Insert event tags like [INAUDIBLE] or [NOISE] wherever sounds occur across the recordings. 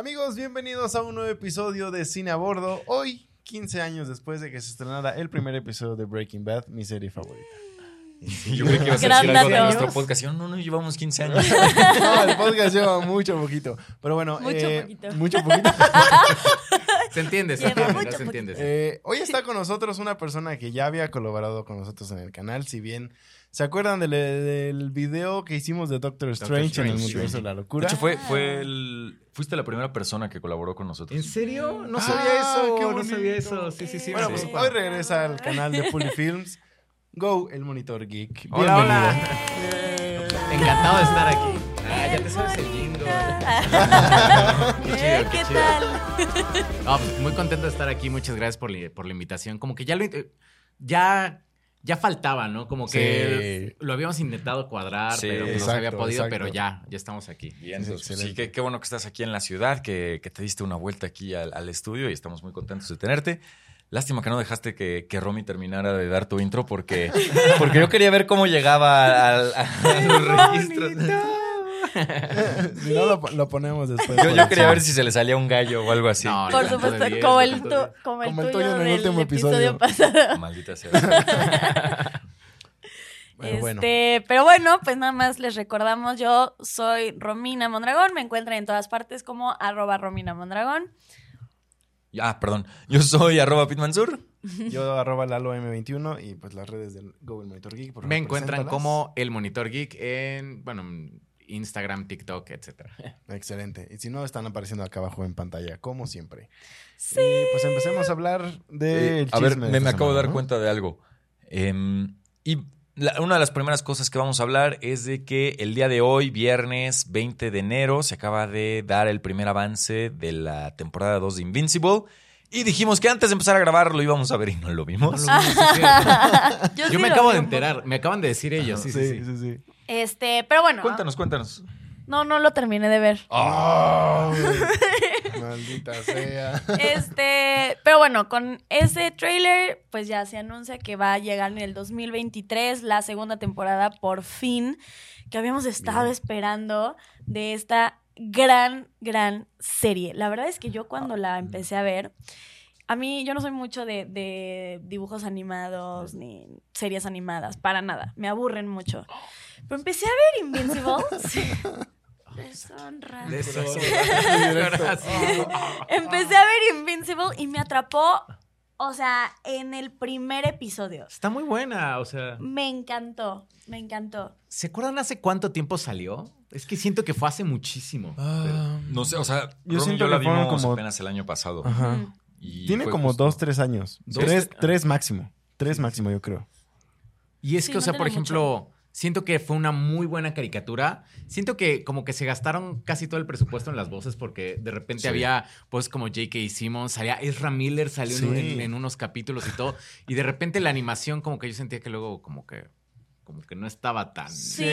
Amigos, bienvenidos a un nuevo episodio de Cine a Bordo. Hoy, 15 años después de que se estrenara el primer episodio de Breaking Bad, mi serie favorita. Yo creí que ibas a decir algo de nuestro podcast. No, no, no, llevamos 15 años. [LAUGHS] No, el podcast lleva mucho poquito. Pero bueno, Mucho eh, poquito. mucho poquito. [LAUGHS] Se entiende, se entiende, mucho se entiende. sí. Eh, hoy está con nosotros una persona que ya había colaborado con nosotros en el canal. Si bien se acuerdan del, del video que hicimos de Doctor Strange, en el multiverso de la De locura. hecho, fue, fue el, fuiste la primera persona que colaboró con nosotros. ¿En serio? No Ah, sabía eso, qué no sabía eso. Sí, sí, sí. Bueno, pues hoy regresa al canal de Puli Films. Go, el monitor geek. Hola, hola. Bienvenido. Encantado de estar aquí. Ah, ya te sabes el jingle. [LAUGHS] Qué chido, ¿Eh? qué ¿Qué chido. tal? No, pues, muy contento de estar aquí. Muchas gracias por, la- por la invitación. Como que ya lo eh, ya ya faltaba, ¿no? Como que lo habíamos intentado cuadrar, Sí, pero no se había podido, exacto. pero ya, ya estamos aquí. Bien, Sí, pues, sí, excelente. qué, qué bueno que estás aquí en la ciudad, que, que te diste una vuelta aquí al, al estudio y estamos muy contentos de tenerte. Lástima que no dejaste que, que Romy terminara de dar tu intro porque, porque yo quería ver cómo llegaba al, a los registros. [LAUGHS] si no, lo, lo ponemos después. Yo, yo quería ver si se le salía un gallo o algo así. No, Por de supuesto, diez, como el, tu- como el Como el tuyo en el último episodio, episodio. pasado. [LAUGHS] Maldita sea. [LAUGHS] Bueno, bueno. Este, pero bueno, pues nada más les recordamos, yo soy Romina Mondragón, me encuentran en todas partes como arroba Romina Mondragón. Ah, perdón. Yo soy arroba pitmansur. Yo arroba Lalo M21 y pues las redes del Go, el monitor geek. por Me encuentran como el Monitor Geek en, bueno, Instagram, TikTok, etcétera. [LAUGHS] Excelente. Y si no, están apareciendo acá abajo en pantalla, como siempre. Sí. Y pues empecemos a hablar de. Eh, a ver, me, me acabo de dar cuenta de algo. Em, y la- una de las primeras cosas que vamos a hablar es de que el día de hoy, viernes 20 de enero, se acaba de dar el primer avance de la temporada 2 de Invincible. Y dijimos que antes de empezar a grabar lo íbamos a ver y no lo vimos. [LAUGHS] Yo, Yo sí me lo acabo vi de enterar, me acaban de decir ellos. Sí, sí, sí. sí, sí. Este, pero bueno. Cuéntanos, cuéntanos. No, no lo terminé de ver. Ay, [LAUGHS] maldita sea. Este, pero bueno, con ese trailer, pues ya se anuncia que va a llegar en el 2023 la segunda temporada por fin, que habíamos estado Bien. esperando de esta gran, gran serie. La verdad es que yo cuando la empecé a ver, a mí yo no soy mucho de, de dibujos animados ni series animadas, para nada, me aburren mucho. Pero empecé a ver Invincible. [LAUGHS] Sí. Deshonra. Empecé a ver Invincible y me atrapó, o sea, en el primer episodio. Está muy buena, o sea. Me encantó, me encantó. ¿Se acuerdan hace cuánto tiempo salió? Es que siento que fue hace muchísimo. Ah, No sé, o sea, Yo siento yo la que vimos como- apenas el año pasado. Ajá. Y Tiene como justo- dos, tres años. Dos, tres, tres- máximo. Tres máximo, yo creo. Y es Sí, que, o sea, por ejemplo, siento que fue una muy buena caricatura. Siento que como que se gastaron casi todo el presupuesto en las voces porque de repente Sí. había pues como J.K. Simmons, salía Ezra Miller, salió en, en unos capítulos y todo. Y de repente la animación como que yo sentía que luego como que como que no estaba tan... Sí.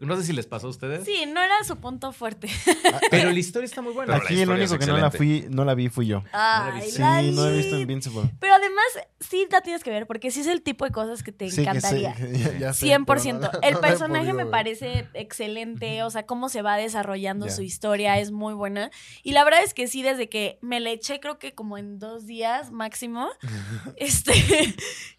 no sé si les pasó a ustedes. Sí, no era su punto fuerte. [LAUGHS] Pero la historia está muy buena. Pero Aquí el único que no la, fui, no la vi fui yo. Ay, Sí, la no he visto vi. Invincible. Pero además, sí la tienes que ver, porque sí es el tipo de cosas que te Sí, encantaría. que [LAUGHS] ya- ya sé, 100%. pero no- el no personaje me ver. parece excelente, o sea, cómo se va desarrollando Ya. su historia es muy buena. Y la verdad es que sí, desde que me la eché, creo que como en dos días máximo, [LAUGHS] este,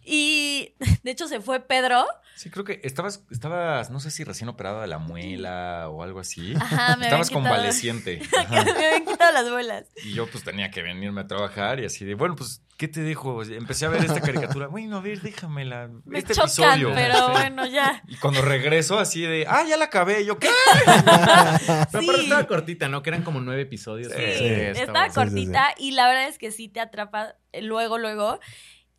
y de hecho se fue Pedro. Sí, creo que estabas, estabas, no sé si recién operada de la muela o algo así. Ajá, me estabas quitado- convaleciente. [LAUGHS] me habían quitado las bolas. Y yo pues tenía que venirme a trabajar y así de, bueno, pues, ¿qué te dejo? Empecé a ver esta caricatura. Bueno, a ver, déjamela. Me este chocan, episodio. pero [LAUGHS] Sí. bueno, ya. Y cuando regreso así de, ah, ya la acabé. Yo, ¿qué? [LAUGHS] Pero aparte Sí. estaba cortita, ¿no? Que eran como nueve episodios. Sí. Sí, estaba- estaba sí, cortita y la verdad es que sí te atrapa eh, luego, luego.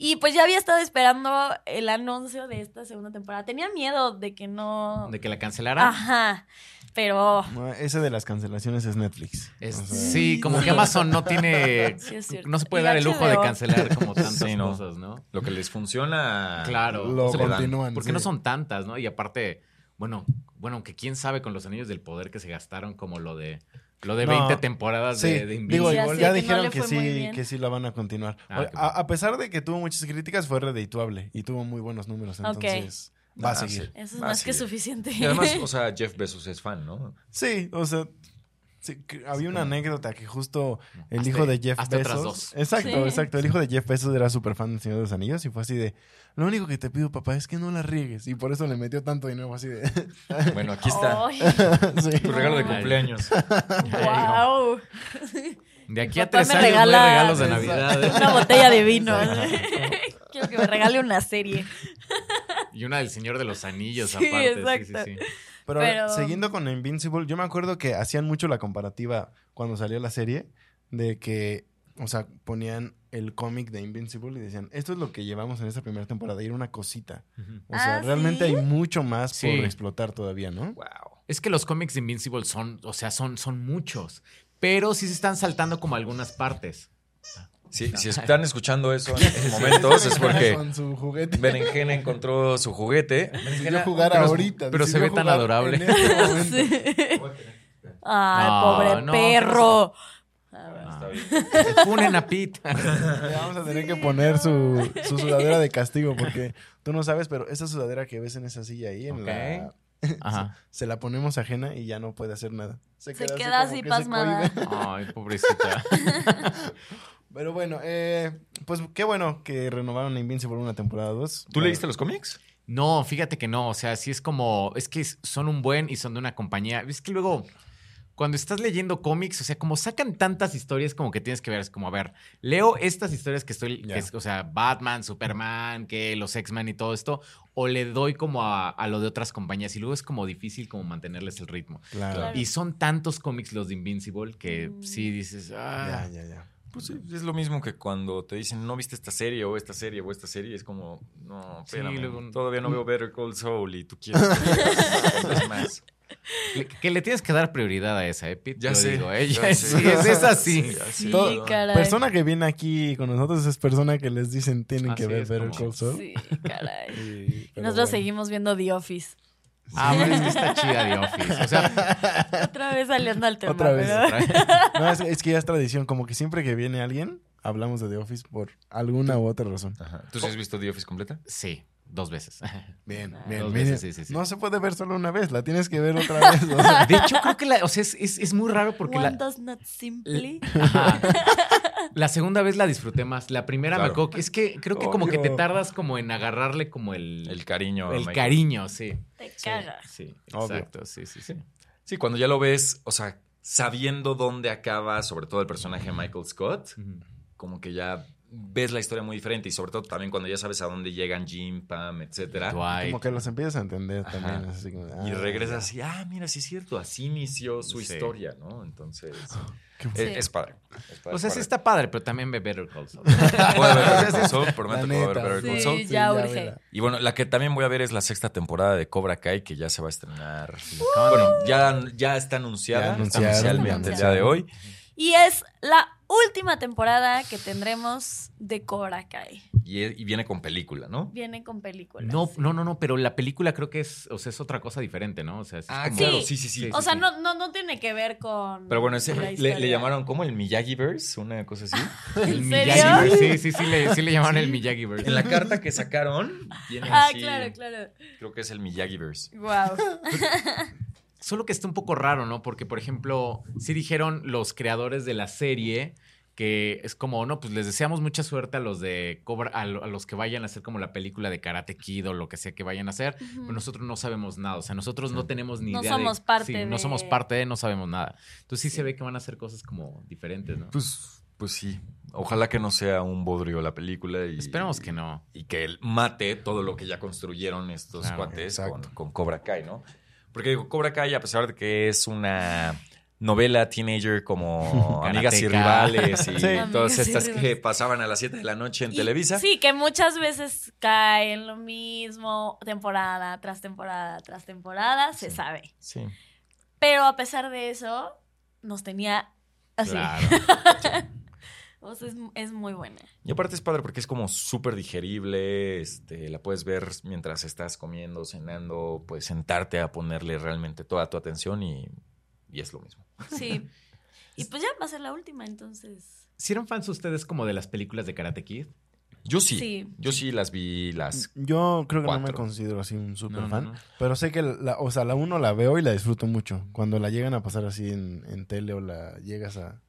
Y pues ya había estado esperando el anuncio de esta segunda temporada. Tenía miedo de que no... De que la cancelaran. Ajá, pero... No, ese de las cancelaciones es Netflix. Es- O sea, sí, como que Amazon no tiene. [LAUGHS] Sí, es cierto. no se puede Y dar el lujo de cancelar como tantas Sí, no. cosas, ¿no? Lo que les funciona. Claro. Lo O sea, continúan. Porque sí. no son tantas, ¿no? Y aparte, bueno, bueno, aunque quién sabe con los anillos del poder que se gastaron como lo de lo de No. 20 temporadas Sí, de, de digo, Ya no dijeron que, sí, que sí la van a continuar. Ah, a, a pesar de que tuvo muchas críticas, fue redituable y tuvo muy buenos números. Entonces, va a Ah, seguir. sí. Eso es más que suficiente. Y además, [LAUGHS] o sea, Jeff Bezos es fan, ¿no? Sí, o sea, Sí, había una anécdota que justo el hijo de Jeff otras Bezos. dos. Exacto, Sí. exacto. El hijo de Jeff Bezos era súper fan del Señor de los Anillos y fue así de. Lo único que te pido, papá, es que no la riegues. Y por eso le metió tanto dinero así de. [LAUGHS] Bueno, aquí está. Sí. Tu regalo de cumpleaños. wow. De aquí a tres me años regala- no hay regalos de Navidad. ¿eh? Una botella de vino. Quiero que me regale una serie. Y una del Señor de los Anillos, Sí, aparte. exacto. Sí, sí, sí. Pero, Pero- siguiendo con Invincible, yo me acuerdo que hacían mucho la comparativa cuando salió la serie de que, o sea, ponían el cómic de Invincible y decían, esto es lo que llevamos en esta primera temporada y era una cosita. O sea, Ah, realmente ¿sí? hay mucho más Sí. por explotar todavía, ¿no? Wow. Es que los cómics de Invincible son, o sea, son, son muchos. Pero sí se están saltando como algunas partes. Si, si [LAUGHS] están escuchando eso en estos momentos es porque Con su juguete. Berenjena encontró su juguete. Decidió jugar pero- ahorita. pero se ve tan adorable. en este momento. [LAUGHS] Sí. Ay, No, pobre no, perro. Está bien. Funen a Pete. [LAUGHS] Le vamos a tener que poner su, su sudadera de castigo porque tú no sabes, pero esa sudadera que ves en esa silla ahí, en la, Ajá. se la ponemos ajena y ya no puede hacer nada. Se queda así como que se pasmada. Ay, pobrecita. Pero bueno, eh, pues qué bueno que renovaron a Invincible una temporada 2. ¿Tú leíste los cómics? No, fíjate que no. O sea, sí es como. Es que son un buen y son de una compañía. Es que luego. Cuando estás leyendo cómics, o sea, como sacan tantas historias, como que tienes que ver, es como, a ver, leo estas historias que estoy, que Ya. es, o sea, Batman, Superman, que los X-Men y todo esto, o le doy como a, a lo de otras compañías y luego es como difícil como mantenerles el ritmo. Claro. Claro. Y son tantos cómics los de Invincible que Mm. sí dices, ah, Ya, ya, ya. Pues sí, es lo mismo que cuando te dicen no viste esta serie o esta serie o esta serie. Es como, no, Sí, espérame, luego- todavía no veo Better Call Saul y tú quieres que es [LAUGHS] más. le- que le tienes que dar prioridad a esa, ¿eh, Pete? Ya Yo sé. digo, ya ella sé. sí, es, es así. Sí, así. Sí, Todo- caray. Persona que viene aquí con nosotros es persona que les dicen tienen Así que ver Better como- Call Saul. Sí, caray. [LAUGHS] Y- Nosotros bueno. seguimos viendo The Office. Ah, bueno, es que está chida The Office. O sea, [LAUGHS] Otra vez saliendo al tema. Otra vez, ¿verdad? otra vez. [LAUGHS] No, es, es que ya es tradición, como que siempre que viene alguien, hablamos de The Office por alguna u otra razón. Ajá. ¿Tú sí has visto The Office completa? Sí, dos veces. [LAUGHS] Bien, Ah. bien, Dos bien. veces, sí, sí, sí. No se puede ver solo una vez, la tienes que ver otra vez. o sea. De hecho, creo que la, o sea, es, es- es muy raro porque One la, does not simply. Ajá. La segunda vez la disfruté más. La primera me acuerdo que es que creo que como que te tardas como en agarrarle como el, El cariño. el cariño, sí. Te Sí, cagas. Sí, Obvio. exacto, sí, sí, sí. Sí, cuando ya lo ves, o sea, sabiendo dónde acaba, sobre todo el personaje de Michael Scott, como que ya ves la historia muy diferente y sobre todo también cuando ya sabes a dónde llegan Jim, Pam, etcétera. Dwight. Como que los empiezas a entender Ajá. también. así como, Y ah, regresas así, ah, mira, sí es cierto, así inició su Sí. historia, ¿no? Entonces, Qué es, Sí. es padre. es padre, O sea, sí está padre, pero también ve Better Call Saul. Voy a ver Better Call Saul, [LAUGHS] prometo que voy a ver. Better Call Sí, Saul. ya urge. Y bueno, la que también voy a ver es la sexta temporada de Cobra Kai, que ya se va a estrenar. De- Bueno, ya, ya está anunciada, Ya está anunciaron, oficialmente ya el día de hoy. Y es la última temporada que tendremos de Cobra Kai. Y, y viene con película, ¿no? Viene con películas. No, no, no, no, pero la película creo que es, o sea, es otra cosa diferente, ¿no? O sea, es Ah, como- claro, Sí. sí, sí, sí. O sea, no, no, no tiene que ver con. Pero bueno, ese, le, le llamaron como el Miyagi-Verse, una cosa así. [LAUGHS] El ¿En Miyagi-Verse, serio? sí, sí, sí, le, sí le llamaron el Miyagi-Verse. En la carta que sacaron, viene Ah, así. claro, claro. Creo que es el Miyagi-Verse. Wow. [LAUGHS] Solo que está un poco raro, ¿no? Porque, por ejemplo, sí dijeron los creadores de la serie que es como, no, pues les deseamos mucha suerte a los de Cobra, a, lo- a los que vayan a hacer como la película de Karate Kid o lo que sea que vayan a hacer, pero nosotros no sabemos nada, o sea, nosotros no tenemos ni No idea somos de, parte sí, de- no somos parte de, no sabemos nada. Entonces sí, se ve que van a hacer cosas como diferentes, ¿no? Pues, pues sí. Ojalá que no sea un bodrio la película. Y, Esperemos que no. Y que él mate todo lo que ya construyeron estos Claro, cuates con, con Cobra Kai, ¿no? Porque digo, Cobra Kai, a pesar de que es una novela teenager como [LAUGHS] Amigas y. Rivales y [LAUGHS] Sí. todas y estas que pasaban a las 7 de la noche en Y- Televisa. Sí, que muchas veces cae en lo mismo, temporada tras temporada tras temporada, se Sí. sabe. Sí. Pero a pesar de eso, nos tenía así. Claro. [LAUGHS] O sea, es, es muy buena. Y aparte es padre porque es como súper digerible, este, la puedes ver mientras estás comiendo, cenando, puedes sentarte a ponerle realmente toda tu atención y, y es lo mismo. Sí. [LAUGHS] Y pues ya va a ser la última, entonces. ¿Sí eran fans ustedes como de las películas de Karate Kid? Yo sí. Sí. Yo sí las vi las. Yo creo que no me considero así un super No, no, fan, no. pero sé que la, o sea, la uno la veo y la disfruto mucho. Cuando la llegan a pasar así en, en tele o la llegas a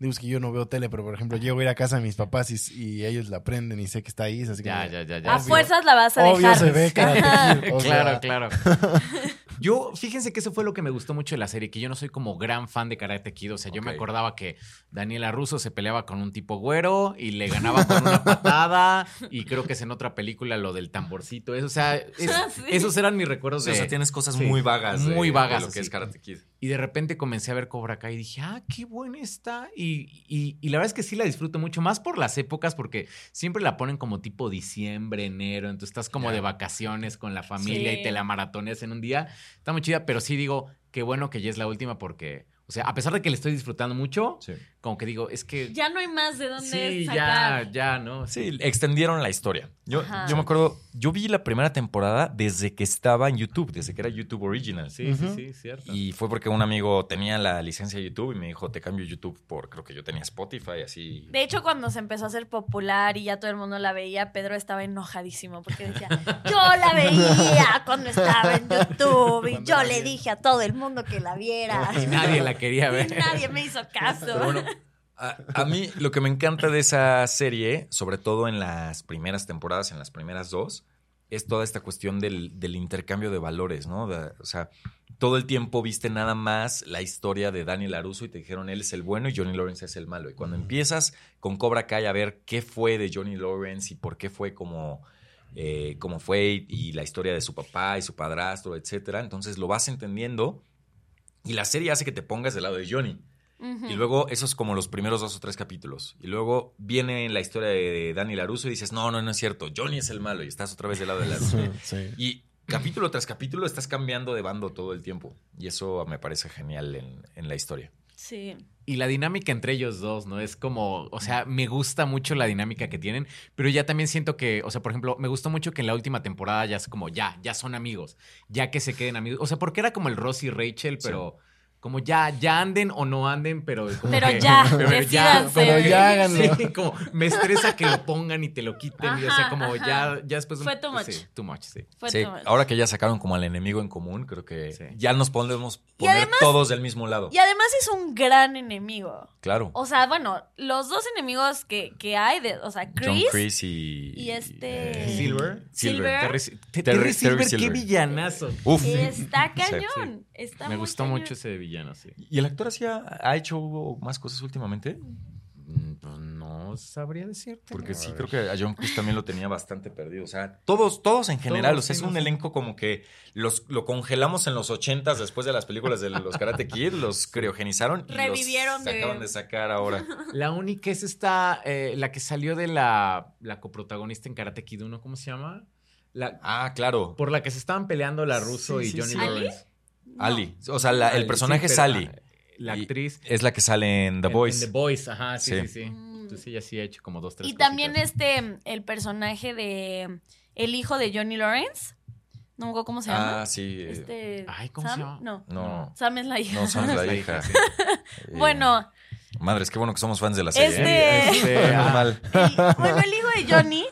digo es que yo no veo tele, pero por ejemplo, llego a ir a casa de mis papás y, y ellos la prenden y sé que está ahí, así Ya, como- ya, ya, ya. A Obvio. fuerzas la vas a Obvio dejar. se ve Karate Kid, o claro, sea, claro. [LAUGHS] Yo, fíjense que eso fue lo que me gustó mucho de la serie, que yo no soy como gran fan de Karate Kid. O sea, yo me acordaba que Daniela Russo se peleaba con un tipo güero y le ganaba con una patada. Y creo que es en otra película lo del tamborcito. Eso, o sea, es- [LAUGHS] Ah, sí. esos eran mis recuerdos O de. sea, tienes cosas sí, muy vagas. muy de vagas, lo que sí. es Karate Kid. Y de repente comencé a ver Cobra Kai y dije, ah, qué buena está. Y, y- y la verdad es que sí la disfruto mucho, más por las épocas, porque siempre la ponen como tipo diciembre, enero. Entonces estás como de vacaciones con la familia Sí. y te la maratoneas en un día. Está muy chida, pero sí digo, qué bueno que ya es la última porque, o sea, a pesar de que le estoy disfrutando mucho, Sí. Como que digo, es que... Ya no hay más de dónde sí, sacar. ya, ya, ¿no? Sí, extendieron la historia. Yo, Ajá. yo me acuerdo, yo vi la primera temporada desde que estaba en YouTube, desde que era YouTube Original. Sí, sí, sí, cierto. Y fue porque un amigo tenía la licencia de YouTube y me dijo, te cambio YouTube por, creo que yo tenía Spotify, así. De hecho, cuando se empezó a hacer popular y ya todo el mundo la veía, Pedro estaba enojadísimo porque decía, yo la veía cuando estaba en YouTube y yo le dije a todo el mundo que la viera. Y nadie la quería [LAUGHS] Y ver. nadie me hizo caso. Pero bueno, a, a mí lo que me encanta de esa serie, sobre todo en las primeras temporadas, en las primeras dos, es toda esta cuestión del, del intercambio de valores, ¿no? De- o sea, todo el tiempo viste nada más la historia de Daniel Laruso y te dijeron él es el bueno y Johnny Lawrence es el malo. Y cuando empiezas con Cobra Kai a ver qué fue de Johnny Lawrence y por qué fue como, eh, como fue y, y la historia de su papá y su padrastro, etcétera, entonces lo vas entendiendo y la serie hace que te pongas del lado de Johnny. Y luego, eso es como los primeros dos o tres capítulos. Y luego viene la historia de Danny Laruso y dices, no, no, no es cierto. Johnny es el malo y estás otra vez del lado de Laruso. Sí. y capítulo tras capítulo estás cambiando de bando todo el tiempo. Y eso me parece genial en, en la historia. Sí. Y la dinámica entre ellos dos, ¿no? Es como, o sea, me gusta mucho la dinámica que tienen, pero ya también siento que, o sea, por ejemplo, me gustó mucho que en la última temporada ya es como, ya, ya son amigos, ya que se queden amigos. O sea, porque era como el Ross y Rachel, pero como ya, ya anden o no anden, pero... como Pero que- ya, [LAUGHS] pero ya. Pero ya háganlo. [LAUGHS] Sí, como me estresa que lo pongan y te lo quiten. y, o sea, como ajá. ya, ya después... Fue too much. Sí, too much, sí. Fue Sí, too much. ahora que ya sacaron como al enemigo en común, creo que Sí. ya nos podemos poner además- todos del mismo lado. Y además es un gran enemigo. Claro. O sea, bueno, los dos enemigos que, que hay, de, o sea, John Chris, Chris y... y este- Silver. Silver. Terry, Terry Terry Silver, qué Silver. villanazo. Uf. está cañón. Está Me muy gustó cañón. mucho ese villano, sí. ¿Y el actor así ha, hecho más cosas últimamente? Mm, Pues no sabría decirte. Porque sí, creo que a John Chris también lo tenía bastante perdido. O sea, todos, todos en general. Todos, o sea, sí, es un elenco como que los, lo congelamos en los ochentas después de las películas de los Karate Kid, los criogenizaron y Revivieron los de- acaban de sacar ahora. La única es esta, eh, la que salió de la, la coprotagonista en Karate Kid 1, ¿cómo se llama? La, Ah, claro. por la que se estaban peleando la Russo Sí, y sí, Johnny sí. ¿Ali? Lawrence. No. Ali. O sea, la- el personaje sí, es Ali. ah, La Y actriz. Es la que sale en The Voice. en The Boys, ajá, sí, Sí. sí, sí. Mm. Entonces ella sí ha hecho como dos, tres Y también este, el personaje de el hijo de Johnny Lawrence. No me acuerdo cómo se llama. Ah, sí. Este, Ay, ¿cómo ¿Sam? se llama? No. No. Sam es la hija. No, Sam es la [LAUGHS] hija. sí. [LAUGHS] Eh, bueno, Madres, qué bueno que somos fans de la serie. Este- ¿eh? Este, ah, el, bueno, el hijo de Johnny,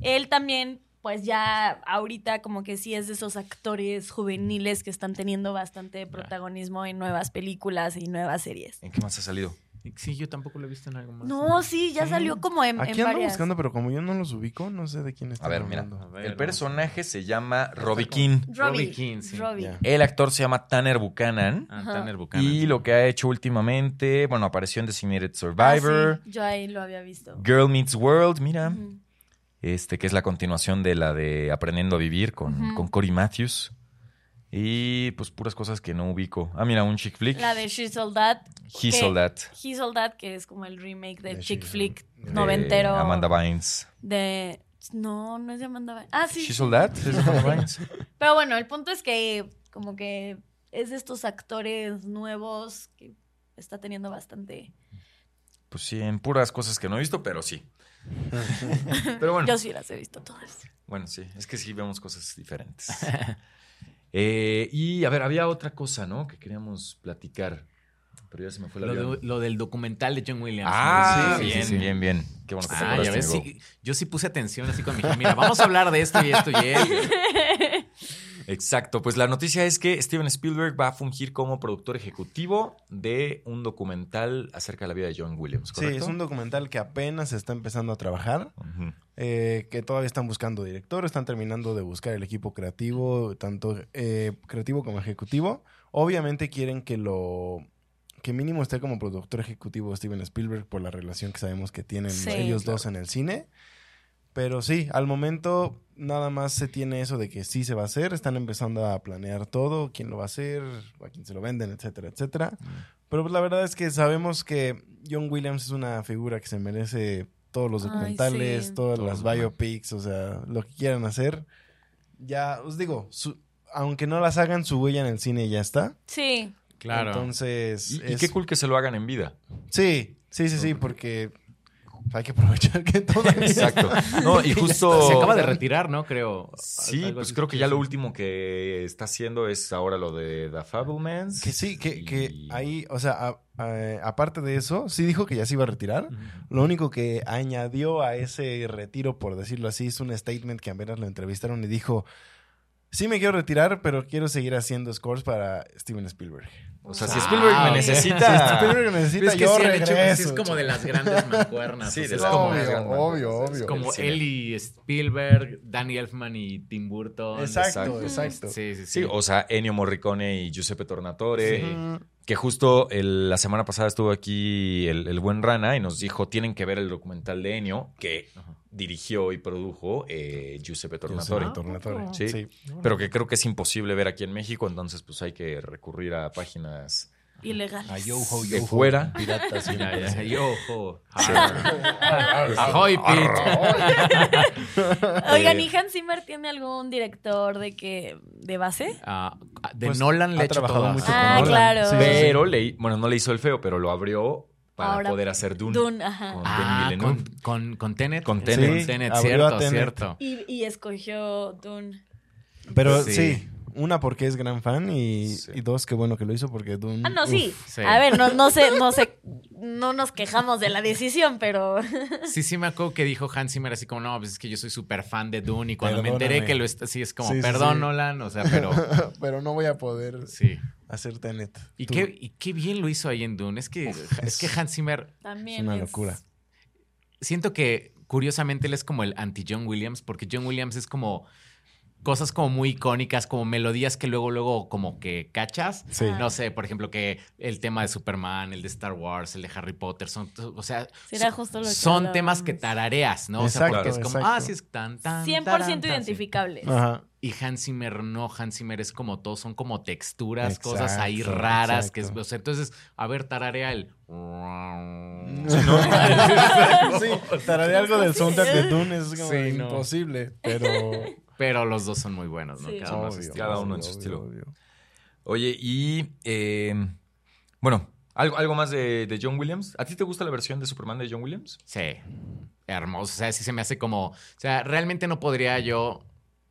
él también, pues ya ahorita como que sí es de esos actores juveniles que están teniendo bastante protagonismo en nuevas películas y nuevas series. ¿En qué más ha salido? Sí, yo tampoco lo he visto en algo más. No, sí, ya Sí. salió como en, en Aquí ando varias. buscando, pero como yo no los ubico, no sé de quién está A ver, mira. hablando. A ver, El personaje se llama Robbie King. Robbie. King, sí. Robbie. El actor se llama Tanner Buchanan. Ah. Tanner Buchanan. Y sí. lo que ha hecho últimamente, bueno, apareció en Designated Ah, Survivor, sí, yo ahí lo había visto. Girl Meets World, mira. Este que es la continuación de la de Aprendiendo a Vivir con, Ujú. con Cory Matthews. Y pues puras cosas que no ubico. Ah, mira, un chick flick. La de She's All That. He que- Sold That. He's All That, que es como el remake de De chick flick noventero. De Amanda Bynes. De. No, no es de Amanda Bynes. Ah, sí. She sí. Sold That. ¿Es de Amanda Bynes? [LAUGHS] [LAUGHS] Pero bueno, el punto es que como que es de estos actores nuevos que está teniendo bastante. Pues sí, en puras cosas que no he visto, pero sí. [LAUGHS] Pero bueno. Yo sí las he visto todas. Bueno, sí, es que sí vemos cosas diferentes. [LAUGHS] Eh, y a ver, había otra cosa, ¿no? Que queríamos platicar. Pero ya se me fue la Lo, de- lo del documental de John Williams. Ah, Sí, sí, bien, sí, sí. bien, bien. Qué bueno que te Ah, ya acordaste, ves, yo sí puse atención así con mi hija. Mira, vamos a hablar de esto y esto y esto. [LAUGHS] Exacto, pues la noticia es que Steven Spielberg va a fungir como productor ejecutivo de un documental acerca de la vida de John Williams, Sí, es un documental que apenas está empezando a trabajar, eh, que todavía están buscando director, están terminando de buscar el equipo creativo, tanto eh, creativo como ejecutivo. Obviamente quieren que lo que mínimo esté como productor ejecutivo Steven Spielberg por la relación que sabemos que tienen Sí. ellos dos en el cine. Pero sí, al momento nada más se tiene eso de que sí se va a hacer, están empezando a planear todo, quién lo va a hacer, a quién se lo venden, etcétera, etcétera. Pero pues, la verdad es que sabemos que John Williams es una figura que se merece todos los Ay, documentales, sí. todas Todos las los biopics, o sea, lo que quieran hacer. Ya, os digo, su- aunque no las hagan, su huella en el cine ya está. Sí. Claro. Entonces, Y, y es- qué cool que se lo hagan en vida. Sí, sí, sí, sí, porque hay que aprovechar que todavía [LAUGHS] Exacto. [LAUGHS] No, y justo... Se acaba de retirar, ¿no? Creo. Sí, Algo pues creo que ya lo último que está haciendo es ahora lo de The Fablemans. Que sí, que, que ahí, o sea, a- a- aparte de eso, sí dijo que ya se iba a retirar. Lo único que añadió a ese retiro, por decirlo así, es un statement que apenas lo entrevistaron y dijo, sí me quiero retirar, pero quiero seguir haciendo scores para Steven Spielberg. O sea, Ah, si Spielberg me necesita... Si Spielberg me necesita, Es que yo sí, hecho- regreso. sí es como de las grandes mancuernas. Sí, o de sea, es como, obvio, grandes. obvio, Es obvio. como él y Spielberg, Danny Elfman y Tim Burton. Exacto, Exacto. exacto. Sí, sí, sí. Sí, o sea, Ennio Morricone y Giuseppe Tornatore. Que justo el- la semana pasada estuvo aquí el, el buen Rana y nos dijo, tienen que ver el documental de Ennio que Ajá. Dirigió y produjo eh, Giuseppe Tornatore. Giuseppe Tornatore. Ah, Sí. Sí. Pero que creo que es imposible ver aquí en México, entonces pues hay que recurrir a páginas Ilegal. A Yoho, de Yoho, fuera. Piratas. ya, yo, jo. Ahoy, Pete. [LAUGHS] Oigan, Eh, ¿y Hans Zimmer tiene algún director de que de base? Ah, de Pues, Nolan le ha trabajado todas. mucho Ah, con Nolan. claro. Sí, sí, sí. Pero, le, bueno, no le hizo el feo, pero lo abrió para Ahora, poder hacer Dune. Dune, ajá. Con Ah, con, con, con Tenet. Con Sí, Tenet. Abrió cierto, a Tenet. cierto. Y, y escogió Dune. Pero Sí. sí. una porque es gran fan y, Sí. y dos, qué bueno que lo hizo porque Dune... Ah, no, sí. sí. A ver, no, no sé, no sé, no nos quejamos de la decisión, pero [LAUGHS] Sí, sí me acuerdo que dijo Hans Zimmer así como, no, pues es que yo soy súper fan de Dune y cuando me enteré que lo está, sí es como, Sí, sí, perdón sí. Nolan, o sea, pero [LAUGHS] Pero no voy a poder sí. Hacer Tenet. Y Tú. qué, y qué bien lo hizo ahí en Dune. Es que, es que Hans Zimmer, también Es una es- locura. siento que curiosamente él es como el anti-John Williams, porque John Williams es como cosas como muy icónicas, como melodías que luego, luego como que cachas. Sí. No sé, por ejemplo, que el tema de Superman, el de Star Wars, el de Harry Potter, son, o sea, son- justo lo que son temas que tarareas, ¿no? O sea, Exacto, porque es como, exacto. ah, sí es tan, tan. 100% taran, tan, sí. identificables. Ajá. Y Hans Zimmer no, Hans Zimmer es como todo, son como texturas, cosas ahí Exacto, raras. Que es, exacto. o sea, entonces, a ver, tararea el. [LAUGHS] sí, [LAUGHS] tararé algo del soundtrack de Dune es como Sí, no. imposible, pero... [LAUGHS] Pero los dos son muy buenos, ¿no? Sí. Cada uno Obvio. Cada uno en su obvio, estilo. obvio. Oye, y eh, bueno, ¿algo, algo más de, de John Williams. ¿A ti te gusta la versión de Superman de John Williams? Sí. Hermoso. O sea, sí se me hace como. O sea, realmente no podría yo.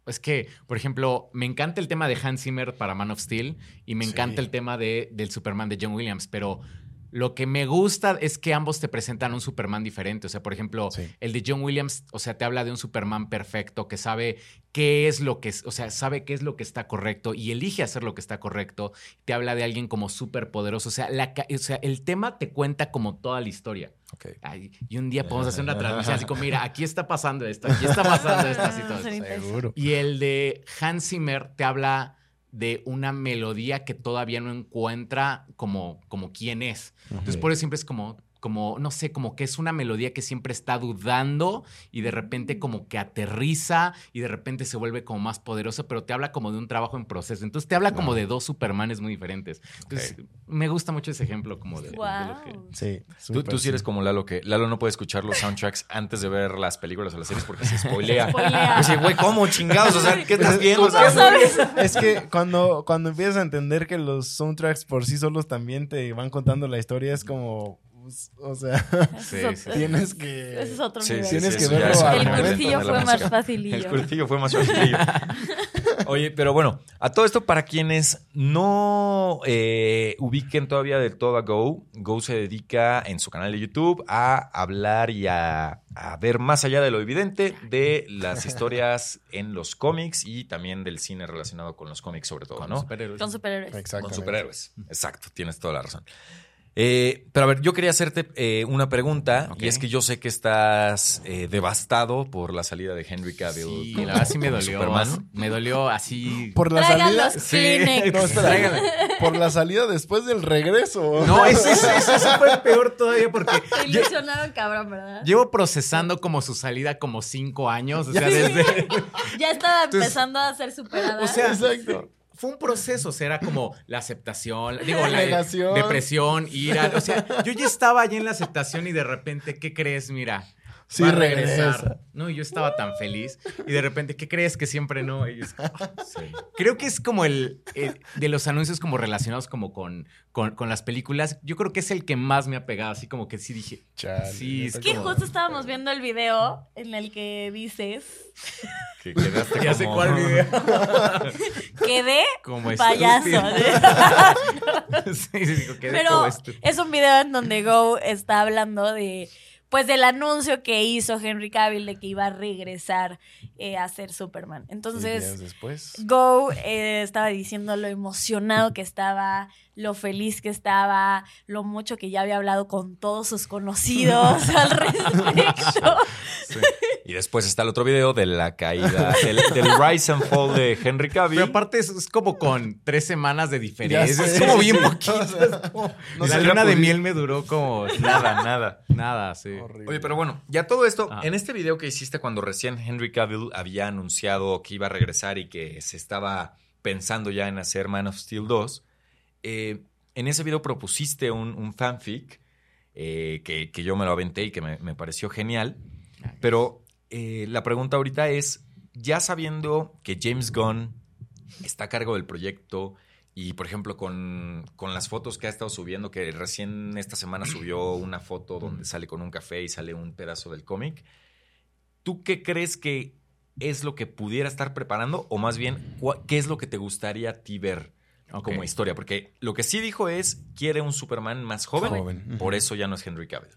Es que, por ejemplo, me encanta el tema de Hans Zimmer para Man of Steel y me Sí. encanta el tema de, del Superman de John Williams, pero lo que me gusta es que ambos te presentan un Superman diferente. O sea, por ejemplo, Sí. el de John Williams, o sea, te habla de un Superman perfecto que sabe qué es lo que es, o sea, sabe qué es lo que está correcto y elige hacer lo que está correcto. Te habla de alguien como súper poderoso. O sea, la o sea, el tema te cuenta como toda la historia. Ay, y un día podemos hacer una [LAUGHS] transmisión así como, mira, aquí está pasando esto, aquí está pasando. Sería interesante. Seguro. Y el de Hans Zimmer te habla de una melodía que todavía no encuentra como, como quién es. Entonces, por eso siempre es como, como, no sé, como que es una melodía que siempre está dudando y de repente como que aterriza y de repente se vuelve como más poderoso, pero te habla como de un trabajo en proceso. Entonces te habla como de dos Supermanes muy diferentes. Entonces, me gusta mucho ese ejemplo como de, de lo que... Sí, Tú, tú sí eres como Lalo, que Lalo no puede escuchar los soundtracks antes de ver las películas o las series porque se [LAUGHS] spoilea. Decía, güey, ¿cómo chingados? O sea, ¿qué estás viendo? O sea, ¿Cómo sabes? [LAUGHS] Es que cuando, cuando empiezas a entender que los soundtracks por sí solos también te van contando la historia, es como. Pues, O sea, Sí, sí. tienes que. ese es otro Sí, nivel. sí, Tienes sí, que eso ya verlo al El cursillo fue más facilillo. El cursillo fue más [LAUGHS] facilillo. Oye, pero bueno, a todo esto, para quienes no eh, ubiquen todavía del todo a Go, Go se dedica en su canal de YouTube a hablar y a, a ver más allá de lo evidente de las historias en los cómics y también del cine relacionado con los cómics, sobre todo, ¿no? Superhéroes. Con superhéroes. Con superhéroes. Exacto, tienes toda la razón. Eh, pero a ver, yo quería hacerte eh, una pregunta y es que yo sé que estás eh, devastado por la salida de Henry Cavill. Sí, como- la verdad sí me dolió. Superman. Me dolió así. Por la Traigan salida. los Sí. No, espera. Por la salida después del regreso. No, ese, ese- ese fue peor todavía porque [LAUGHS] ilusionaron, cabrón, ¿verdad? llevo procesando como su salida como cinco años. O sea, desde. [LAUGHS] Ya estaba Entonces- empezando a ser superada. O sea, Exacto. Fue un proceso, o sea, era como la aceptación, [LAUGHS] digo, la Negación. depresión, ira. O sea, yo ya estaba allí en la aceptación y de repente, ¿qué crees? Mira. Sí, va a regresar. regresa. No, y yo estaba tan feliz. Y de repente, ¿qué crees que siempre no? Y es- Creo que es como el, el- de los anuncios como relacionados como con, con, con las películas. Yo creo que es el que más me ha pegado. Así como que sí dije. Chale, Sí, es que como- justo estábamos viendo el video en el que dices, Que quedaste [LAUGHS] Ya sé como- cuál video. [LAUGHS] quedé Como payaso. sí, [LAUGHS] sí, digo, quedé Pero como es un video en donde Go está hablando de, pues, del anuncio que hizo Henry Cavill de que iba a regresar eh, a ser Superman. Entonces, después. Go eh, estaba diciendo lo emocionado que estaba, lo feliz que estaba, lo mucho que ya había hablado con todos sus conocidos [LAUGHS] al respecto. Y después está el otro video de la caída, del, del rise and fall de Henry Cavill. Pero aparte es, es como con tres semanas de diferencia. sé, Es como bien poquito. [LAUGHS] O sea, es como- no la luna de miel me duró como nada, nada. nada, sí. Horrible. Oye, pero bueno, ya todo esto, Ah. en este video que hiciste cuando recién Henry Cavill había anunciado que iba a regresar y que se estaba pensando ya en hacer Man of Steel 2, eh, en ese video propusiste un, un fanfic eh, que, que yo me lo aventé y que me, me pareció genial. Pero eh, la pregunta ahorita es, ya sabiendo que James Gunn está a cargo del proyecto y, por ejemplo, con, con las fotos que ha estado subiendo, que recién esta semana subió una foto donde sale con un café y sale un pedazo del cómic, ¿tú qué crees que es lo que pudiera estar preparando? O más bien, ¿qué es lo que te gustaría a ti ver Como historia? Porque lo que sí dijo es, quiere un Superman más joven, por eso ya no es Henry Cavill.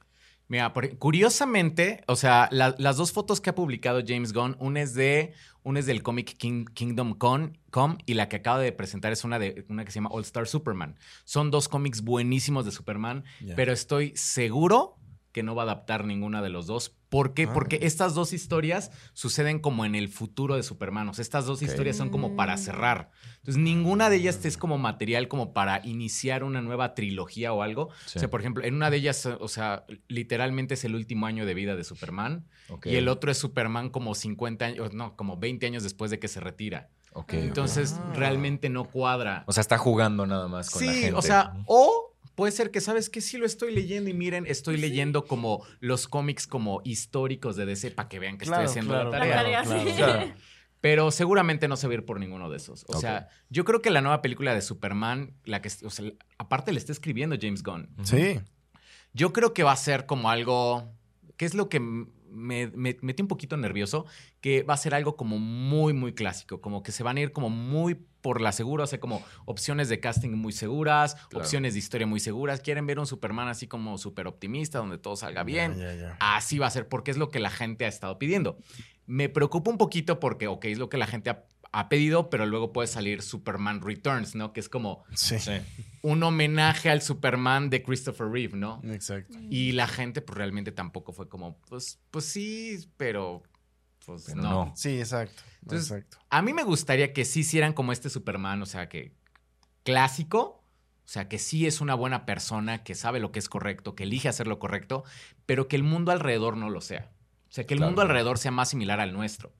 Mira, por- curiosamente, o sea, la- las dos fotos que ha publicado James Gunn, una es de una es del cómic King- Kingdom Con, Come y la que acaba de presentar es una de una que se llama All Star Superman. Son dos cómics buenísimos de Superman, pero estoy seguro que no va a adaptar ninguna de los dos. ¿Por qué? Ah. Porque estas dos historias suceden como en el futuro de Superman. O sea, estas dos historias son como para cerrar. Entonces, ninguna de ellas es como material como para iniciar una nueva trilogía o algo. Sí. O sea, por ejemplo, en una de ellas, o sea, literalmente es el último año de vida de Superman. Y el otro es Superman como 50 años, no, como 20 años después de que se retira. Ok, ok. Entonces, Ah. realmente no cuadra. O sea, está jugando nada más con la Sí, o sea, o puede ser que, ¿sabes qué? Sí lo estoy leyendo y miren, estoy leyendo como los cómics como históricos de DC para que vean que Claro, estoy haciendo claro, la La tarea. tarea, sí. claro. Pero seguramente no se va a ir por ninguno de esos. O sea, yo creo que la nueva película de Superman, la que, o sea, aparte le está escribiendo James Gunn. Sí. Yo creo que va a ser como algo. ¿Qué es lo que me, me metí un poquito nervioso? Que va a ser algo como muy, muy clásico. Como que se van a ir como muy por la segura. O sea, como opciones de casting muy seguras, Claro. opciones de historia muy seguras. Quieren ver un Superman así como súper optimista, donde todo salga bien. Así va a ser, porque es lo que la gente ha estado pidiendo. Me preocupa un poquito porque, ok, es lo que la gente ha, ha pedido, pero luego puede salir Superman Returns, ¿no? Que es como Sí. Un homenaje al Superman de Christopher Reeve, ¿no? Exacto. Y la gente, pues realmente tampoco fue como, pues, pues sí, pero. Pues Pero no. no. Sí, exacto. Entonces, exacto. A mí me gustaría que sí hicieran como este Superman, o sea, que clásico, o sea, que sí es una buena persona, que sabe lo que es correcto, que elige hacer lo correcto, pero que el mundo alrededor no lo sea. O sea, que el Claro. mundo alrededor sea más similar al nuestro.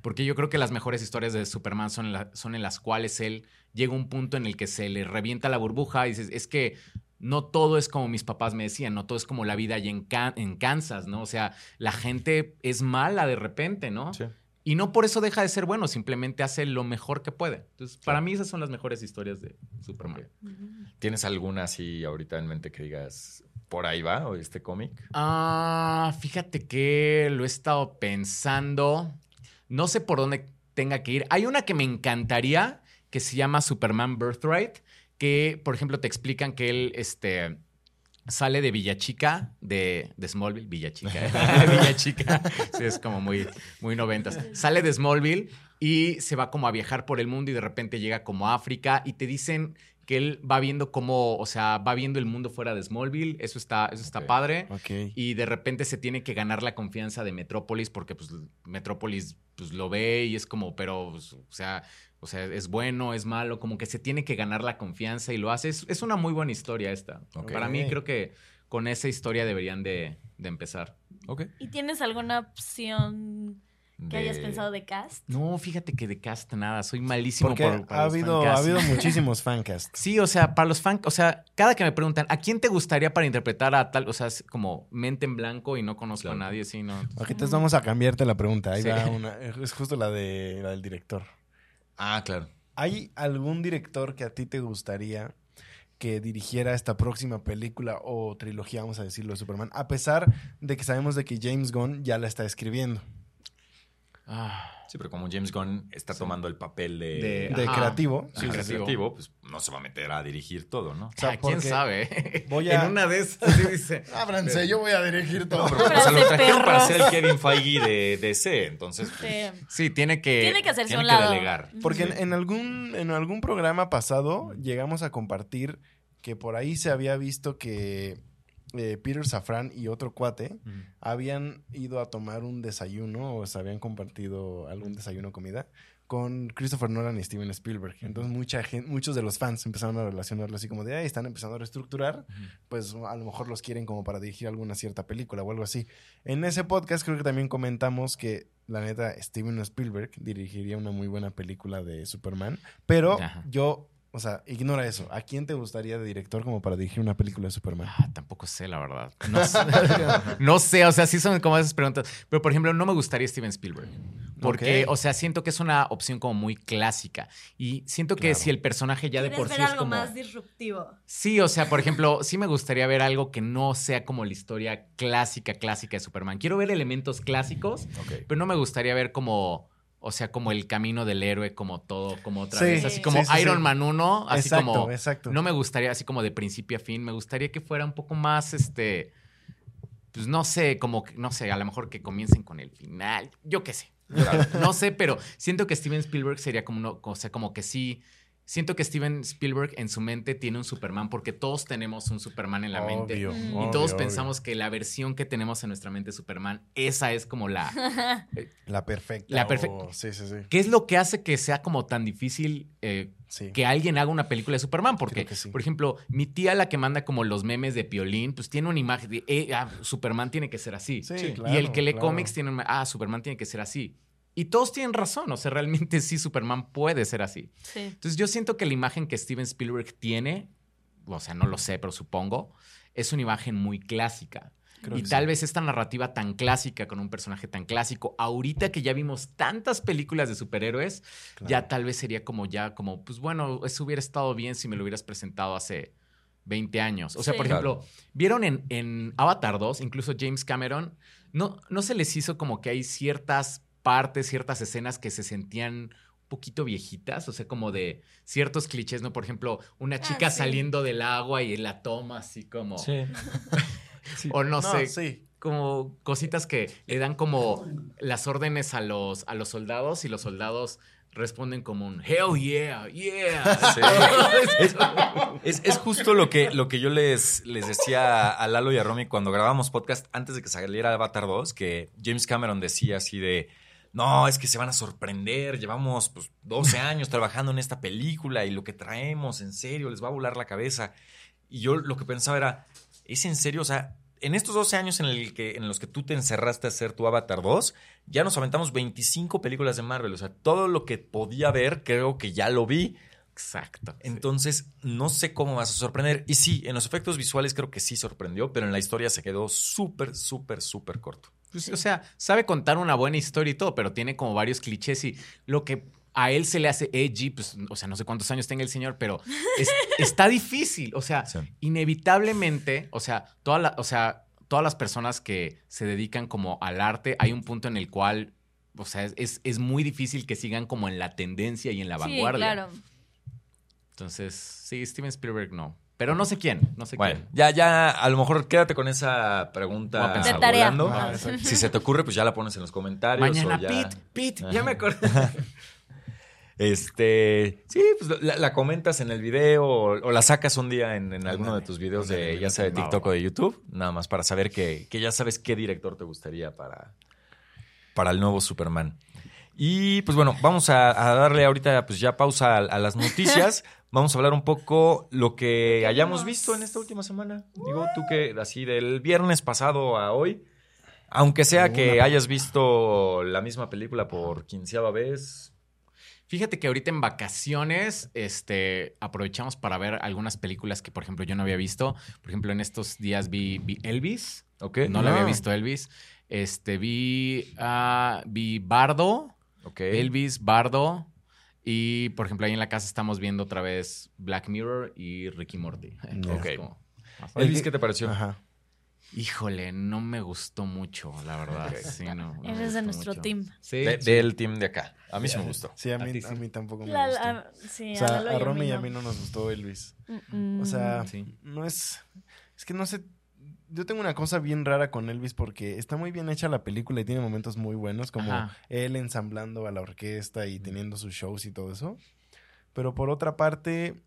Porque yo creo que las mejores historias de Superman son, la- son en las cuales él llega a un punto en el que se le revienta la burbuja y dices, es que no todo es como mis papás me decían, no todo es como la vida allá en, Can- en Kansas, ¿no? O sea, la gente es mala de repente, ¿no? Sí. Y no por eso deja de ser bueno, simplemente hace lo mejor que puede. Entonces, para mí esas son las mejores historias de Superman. ¿Tienes alguna así ahorita en mente que digas, por ahí va, o este cómic? Ah, fíjate que lo he estado pensando. No sé por dónde tenga que ir. Hay una que me encantaría que se llama Superman Birthright, que, por ejemplo, te explican que él, este sale de Villachica, de, de Smallville, Villachica, ¿eh? [LAUGHS] Villachica, sí, es como muy, muy noventas. Sale de Smallville y se va como a viajar por el mundo y de repente llega como a África y te dicen que él va viendo cómo, o sea, va viendo el mundo fuera de Smallville, eso está, eso está padre. Y de repente se tiene que ganar la confianza de Metrópolis porque pues Metrópolis pues lo ve y es como, pero, pues, o sea, o sea, es bueno, es malo, como que se tiene que ganar la confianza y lo hace. Es, una muy buena historia esta. Para mí creo que con esa historia deberían de, de empezar. ¿Y tienes alguna opción ¿Qué hayas pensado de cast? No, fíjate que de cast nada, soy malísimo Porque ha habido, ha habido [LAUGHS] muchísimos fancasts. Sí, o sea, para los fans, o sea, cada que me preguntan, ¿a quién te gustaría para interpretar a tal? O sea, es como mente en blanco y no conozco a nadie, sí, no. Ok, entonces vamos a cambiarte la pregunta. Ahí va [LAUGHS] una, es justo la, de, la del director. Ah, claro. ¿Hay algún director que a ti te gustaría que dirigiera esta próxima película o trilogía, vamos a decirlo, de Superman? A pesar de que sabemos de que James Gunn ya la está escribiendo. Ah. Sí, pero como James Gunn está tomando el papel de, de, creativo, sí, creativo, pues no se va a meter a dirigir todo, ¿no? O sea, ¿quién sabe? Voy [LAUGHS] a... En una de esas sí dice. [LAUGHS] Ábranse, yo voy a dirigir todo. pero, o sea, lo trajeron para ser el Kevin Feige de DC, entonces. Pues, sí. tiene que. Tiene que hacerse un lado. delegar. Porque en, algún, en algún programa pasado llegamos a compartir que por ahí se había visto que eh, Peter Safran y otro cuate habían ido a tomar un desayuno o se habían compartido algún desayuno comida con Christopher Nolan y Steven Spielberg. Entonces mucha gente, muchos de los fans empezaron a relacionarlo así como de, ahí están empezando a reestructurar, pues a lo mejor los quieren como para dirigir alguna cierta película o algo así. En ese podcast creo que también comentamos que la neta Steven Spielberg dirigiría una muy buena película de Superman, pero yo o sea, ignora eso. ¿A quién te gustaría de director como para dirigir una película de Superman? Ah, tampoco sé, la verdad. No sé. [LAUGHS] no sé, o sea, sí son como esas preguntas. Pero, por ejemplo, no me gustaría Steven Spielberg. Porque, o sea, siento que es una opción como muy clásica. Y siento que si el personaje ya de por sí ver es algo más disruptivo. Sí, o sea, por ejemplo, sí me gustaría ver algo que no sea como la historia clásica, clásica de Superman. Quiero ver elementos clásicos, pero no me gustaría ver como o sea, como el camino del héroe, como todo, como otra vez. Así como Iron Man 1, así como. Exacto. No me gustaría así como de principio a fin. Me gustaría que fuera un poco más este. Pues no sé, como, no sé, a lo mejor que comiencen con el final. Yo qué sé. no sé, pero siento que Steven Spielberg sería como uno, o sea, como que sí Siento que Steven Spielberg en su mente tiene un Superman porque todos tenemos un Superman en la mente. y todos pensamos que la versión que tenemos en nuestra mente de Superman, esa es como la... [LAUGHS] Eh, la perfecta. La perfecta. Sí, sí, sí. ¿Qué es lo que hace que sea como tan difícil eh, que alguien haga una película de Superman? Porque, por ejemplo, mi tía, la que manda como los memes de Piolín, pues tiene una imagen de, eh, ah, Superman tiene que ser así. y el que lee cómics tiene, ah, Superman tiene que ser así. Y todos tienen razón, o sea, realmente [LAUGHS] sí, Superman puede ser así. Entonces yo siento que la imagen que Steven Spielberg tiene, o sea, no lo sé, pero supongo, es una imagen muy clásica. y tal vez esta narrativa tan clásica con un personaje tan clásico, ahorita que ya vimos tantas películas de superhéroes, ya tal vez sería como ya, como, pues bueno, eso hubiera estado bien si me lo hubieras presentado hace 20 años. O sea, por ejemplo, vieron en, en, Avatar 2, incluso James Cameron, no, no se les hizo como que hay ciertas partes, ciertas escenas que se sentían un poquito viejitas, o sea, como de ciertos clichés, ¿no? Por ejemplo, una ah, chica saliendo del agua y la toma así como... Sí. [LAUGHS] o no, sé. Como cositas que le dan como las órdenes a los, a los soldados y los soldados responden como un hell yeah, yeah. Es, justo lo que, lo que yo les, les decía a Lalo y a Romy cuando grabamos podcast antes de que saliera Avatar 2, que James Cameron decía así de no, es que se van a sorprender, llevamos pues, 12 años trabajando en esta película y lo que traemos, en serio, les va a volar la cabeza. Y yo lo que pensaba era, ¿es en serio? O sea, en estos 12 años en, el que, en los que tú te encerraste a hacer tu Avatar 2, ya nos aventamos 25 películas de Marvel. O sea, todo lo que podía ver, creo que ya lo vi. Exacto. Entonces, no sé cómo vas a sorprender. Y sí, en los efectos visuales creo que sí sorprendió, pero en la historia se quedó súper, súper, súper corto. Pues, o sea, sabe contar una buena historia y todo, pero tiene como varios clichés y lo que a él se le hace edgy, pues, o sea, no sé cuántos años tenga el señor, pero [LAUGHS] está difícil. O sea, inevitablemente, o sea, toda o sea, todas las personas que se dedican como al arte, hay un punto en el cual o sea, es, es muy difícil que sigan como en la tendencia y en la Sí, vanguardia. claro. Entonces, sí, Steven Spielberg no. Pero no sé quién, no sé Bueno, quién. ya, ya, a lo mejor quédate con esa pregunta a pensar. De tarea. volando. Ah. Si se te ocurre, pues ya la pones en los comentarios. Mañana, o ya... Pete, Pete, ya me acordé. [LAUGHS] Este, sí, pues la, la comentas en el video o, o la sacas un día en, en alguno de tus videos de ya sea de TikTok o de YouTube, nada más para saber que, que ya sabes qué director te gustaría para, para el nuevo Superman. Y pues bueno, vamos a, a darle ahorita pues ya pausa a, a las noticias. [LAUGHS] Vamos a hablar un poco lo que hayamos visto en esta última semana. Digo, tú que así del viernes pasado a hoy, aunque sea que hayas visto la misma película por quinceava vez, Fíjate que ahorita en vacaciones, este, aprovechamos para ver algunas películas que, por ejemplo, yo no había visto. Por ejemplo, en estos días vi, vi Elvis. ¿ok? No la había Ah. visto Elvis. Este, vi, ah, vi Bardo. Ok. Elvis, Bardo. Y, por ejemplo, ahí en la casa estamos viendo otra vez Black Mirror y Ricky Morty. Ok. Es como- Elvis, ¿qué te pareció? Ajá. Híjole, no me gustó mucho, la verdad. Ok. Sí, no, Eres de nuestro mucho. team. Sí, De- sí. Del team de acá. A mí sí me gustó. Sí, a A mí, ti a mí tampoco me gustó. la- sí, o sea, Lalo a Romy y a mí no nos gustó Elvis. Mm, O sea, Sí. no es... Es que no sé... Yo tengo una cosa bien rara con Elvis porque está muy bien hecha la película y tiene momentos muy buenos, como Ajá. él ensamblando a la orquesta y teniendo sus shows y todo eso. Pero por otra parte,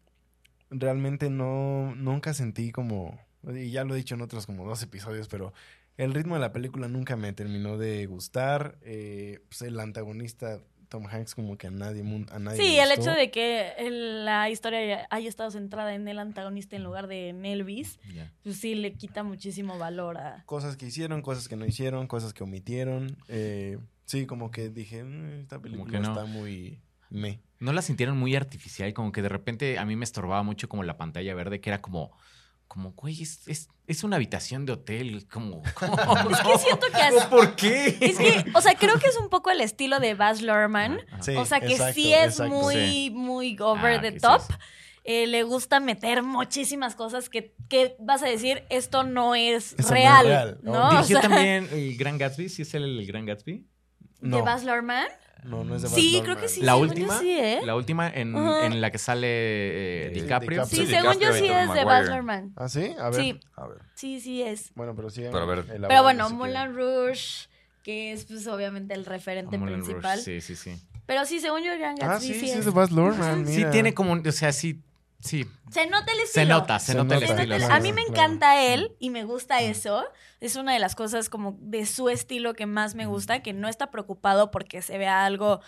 realmente no... Nunca sentí como... Y ya lo he dicho en otros como dos episodios, pero el ritmo de la película nunca me terminó de gustar. Eh, pues el antagonista Tom Hanks como que a nadie, a nadie Sí, le el gustó. hecho de que el- la historia haya- estado centrada en el antagonista en lugar de en Elvis, pues sí le quita muchísimo valor a... cosas que hicieron, cosas que no hicieron, cosas que omitieron. Eh, sí, como que dije, "Mm, esta película que no. está muy me. ¿No la sintieron muy artificial? Como que de repente a mí me estorbaba mucho como la pantalla verde, que era como, como, güey, es, es, es una habitación de hotel. Como, [LAUGHS] como- [LAUGHS] Es que siento que así- ¿Por qué? Es que, o sea, creo que es un poco el estilo de Baz Luhrmann. Sí, o sea, que exacto, sí es exacto. muy, Sí. muy over Ah, the sí top. es. Eh, le gusta meter muchísimas cosas que, que vas a decir, esto no es Eso no es real. real. ¿no? O ¿Dirigió sea, también el Gran Gatsby? ¿Sí es él el, Gran Gatsby? ¿De No, Baz Luhrmann? No, no es de Sí, creo que sí. la según yo última, sí, ¿eh? la última en, Ajá. en la que sale eh, DiCaprio. Sí, Sí, según yo DiCaprio y sí Tobey es de Maguire. Luhrmann. ¿Ah, sí? A ver. Sí. A ver. Sí, sí es. Bueno, pero sí. Pero a ver. Pero bueno, Moulin Rouge, que es pues obviamente el referente Moulin Rouge, principal. Sí, sí, sí. Pero sí, según yo, Gran Ah, Gatsby sí, sí, sí, es. de Baz Luhrmann, Sí tiene como, un- o sea, sí, sí. Se nota el Se estilo. nota, se, Se nota. Se estilo. nota el- sí, A mí me claro. encanta él y me gusta eso. Es una de las cosas como de su estilo que más me gusta, que no está preocupado porque se vea algo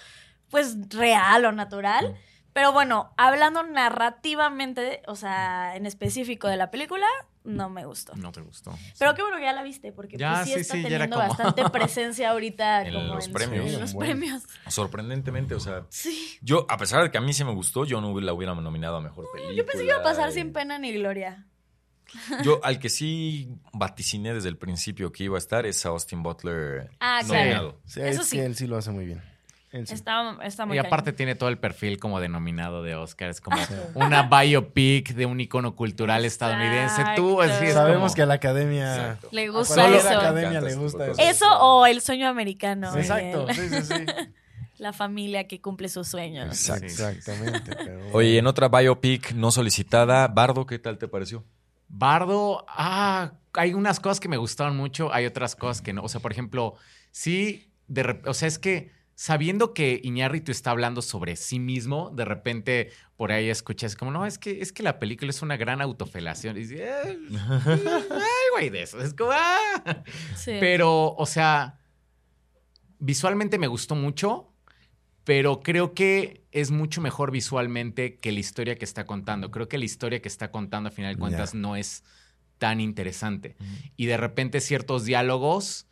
pues real o natural. Pero bueno, hablando narrativamente, o sea, en específico de la película, no me gustó. No te gustó. Pero qué bueno que ya la viste, porque Ya, pues, sí, sí, está sí, ya era teniendo como- bastante [LAUGHS] presencia ahorita En como los en, premios. en los Bueno. premios. Sorprendentemente, o sea, Sí. yo, a pesar de que a mí sí me gustó, yo no la hubiera nominado a mejor película. Yo pensé que iba a pasar y- sin pena ni gloria. Yo, al que sí vaticiné desde el principio que iba a estar es a Austin Butler. Ah, claro. Sí, Eso es sí. que él sí lo hace muy bien. Sí. Está, está muy Y aparte cañón. tiene todo el perfil como denominado de Oscar. Es como una biopic de un icono cultural estadounidense. Tú, así es Sabemos como- que a la academia... Exacto. Le a gusta cualquier eso. academia Me le gusta eso. Eso o el sueño americano. Exacto, sí, sí, sí. [LAUGHS] la familia que cumple sus sueños. Exacto. Exactamente. pero Oye, en otra biopic no solicitada, Bardo, ¿qué tal te pareció? Bardo, ah, hay unas cosas que me gustaron mucho, hay otras cosas que no. O sea, por ejemplo, sí, de o sea, es que sabiendo que Iñárritu está hablando sobre sí mismo, de repente por ahí escuchas como, no, es que, es que la película es una gran autofelación. Y dices, "Eh, [LAUGHS] ay, güey, de eso. Es como, ah. Sí. Pero, o sea, visualmente me gustó mucho, pero creo que es mucho mejor visualmente que la historia que está contando. Creo que la historia que está contando, a final de cuentas, no es tan interesante. Y de repente ciertos diálogos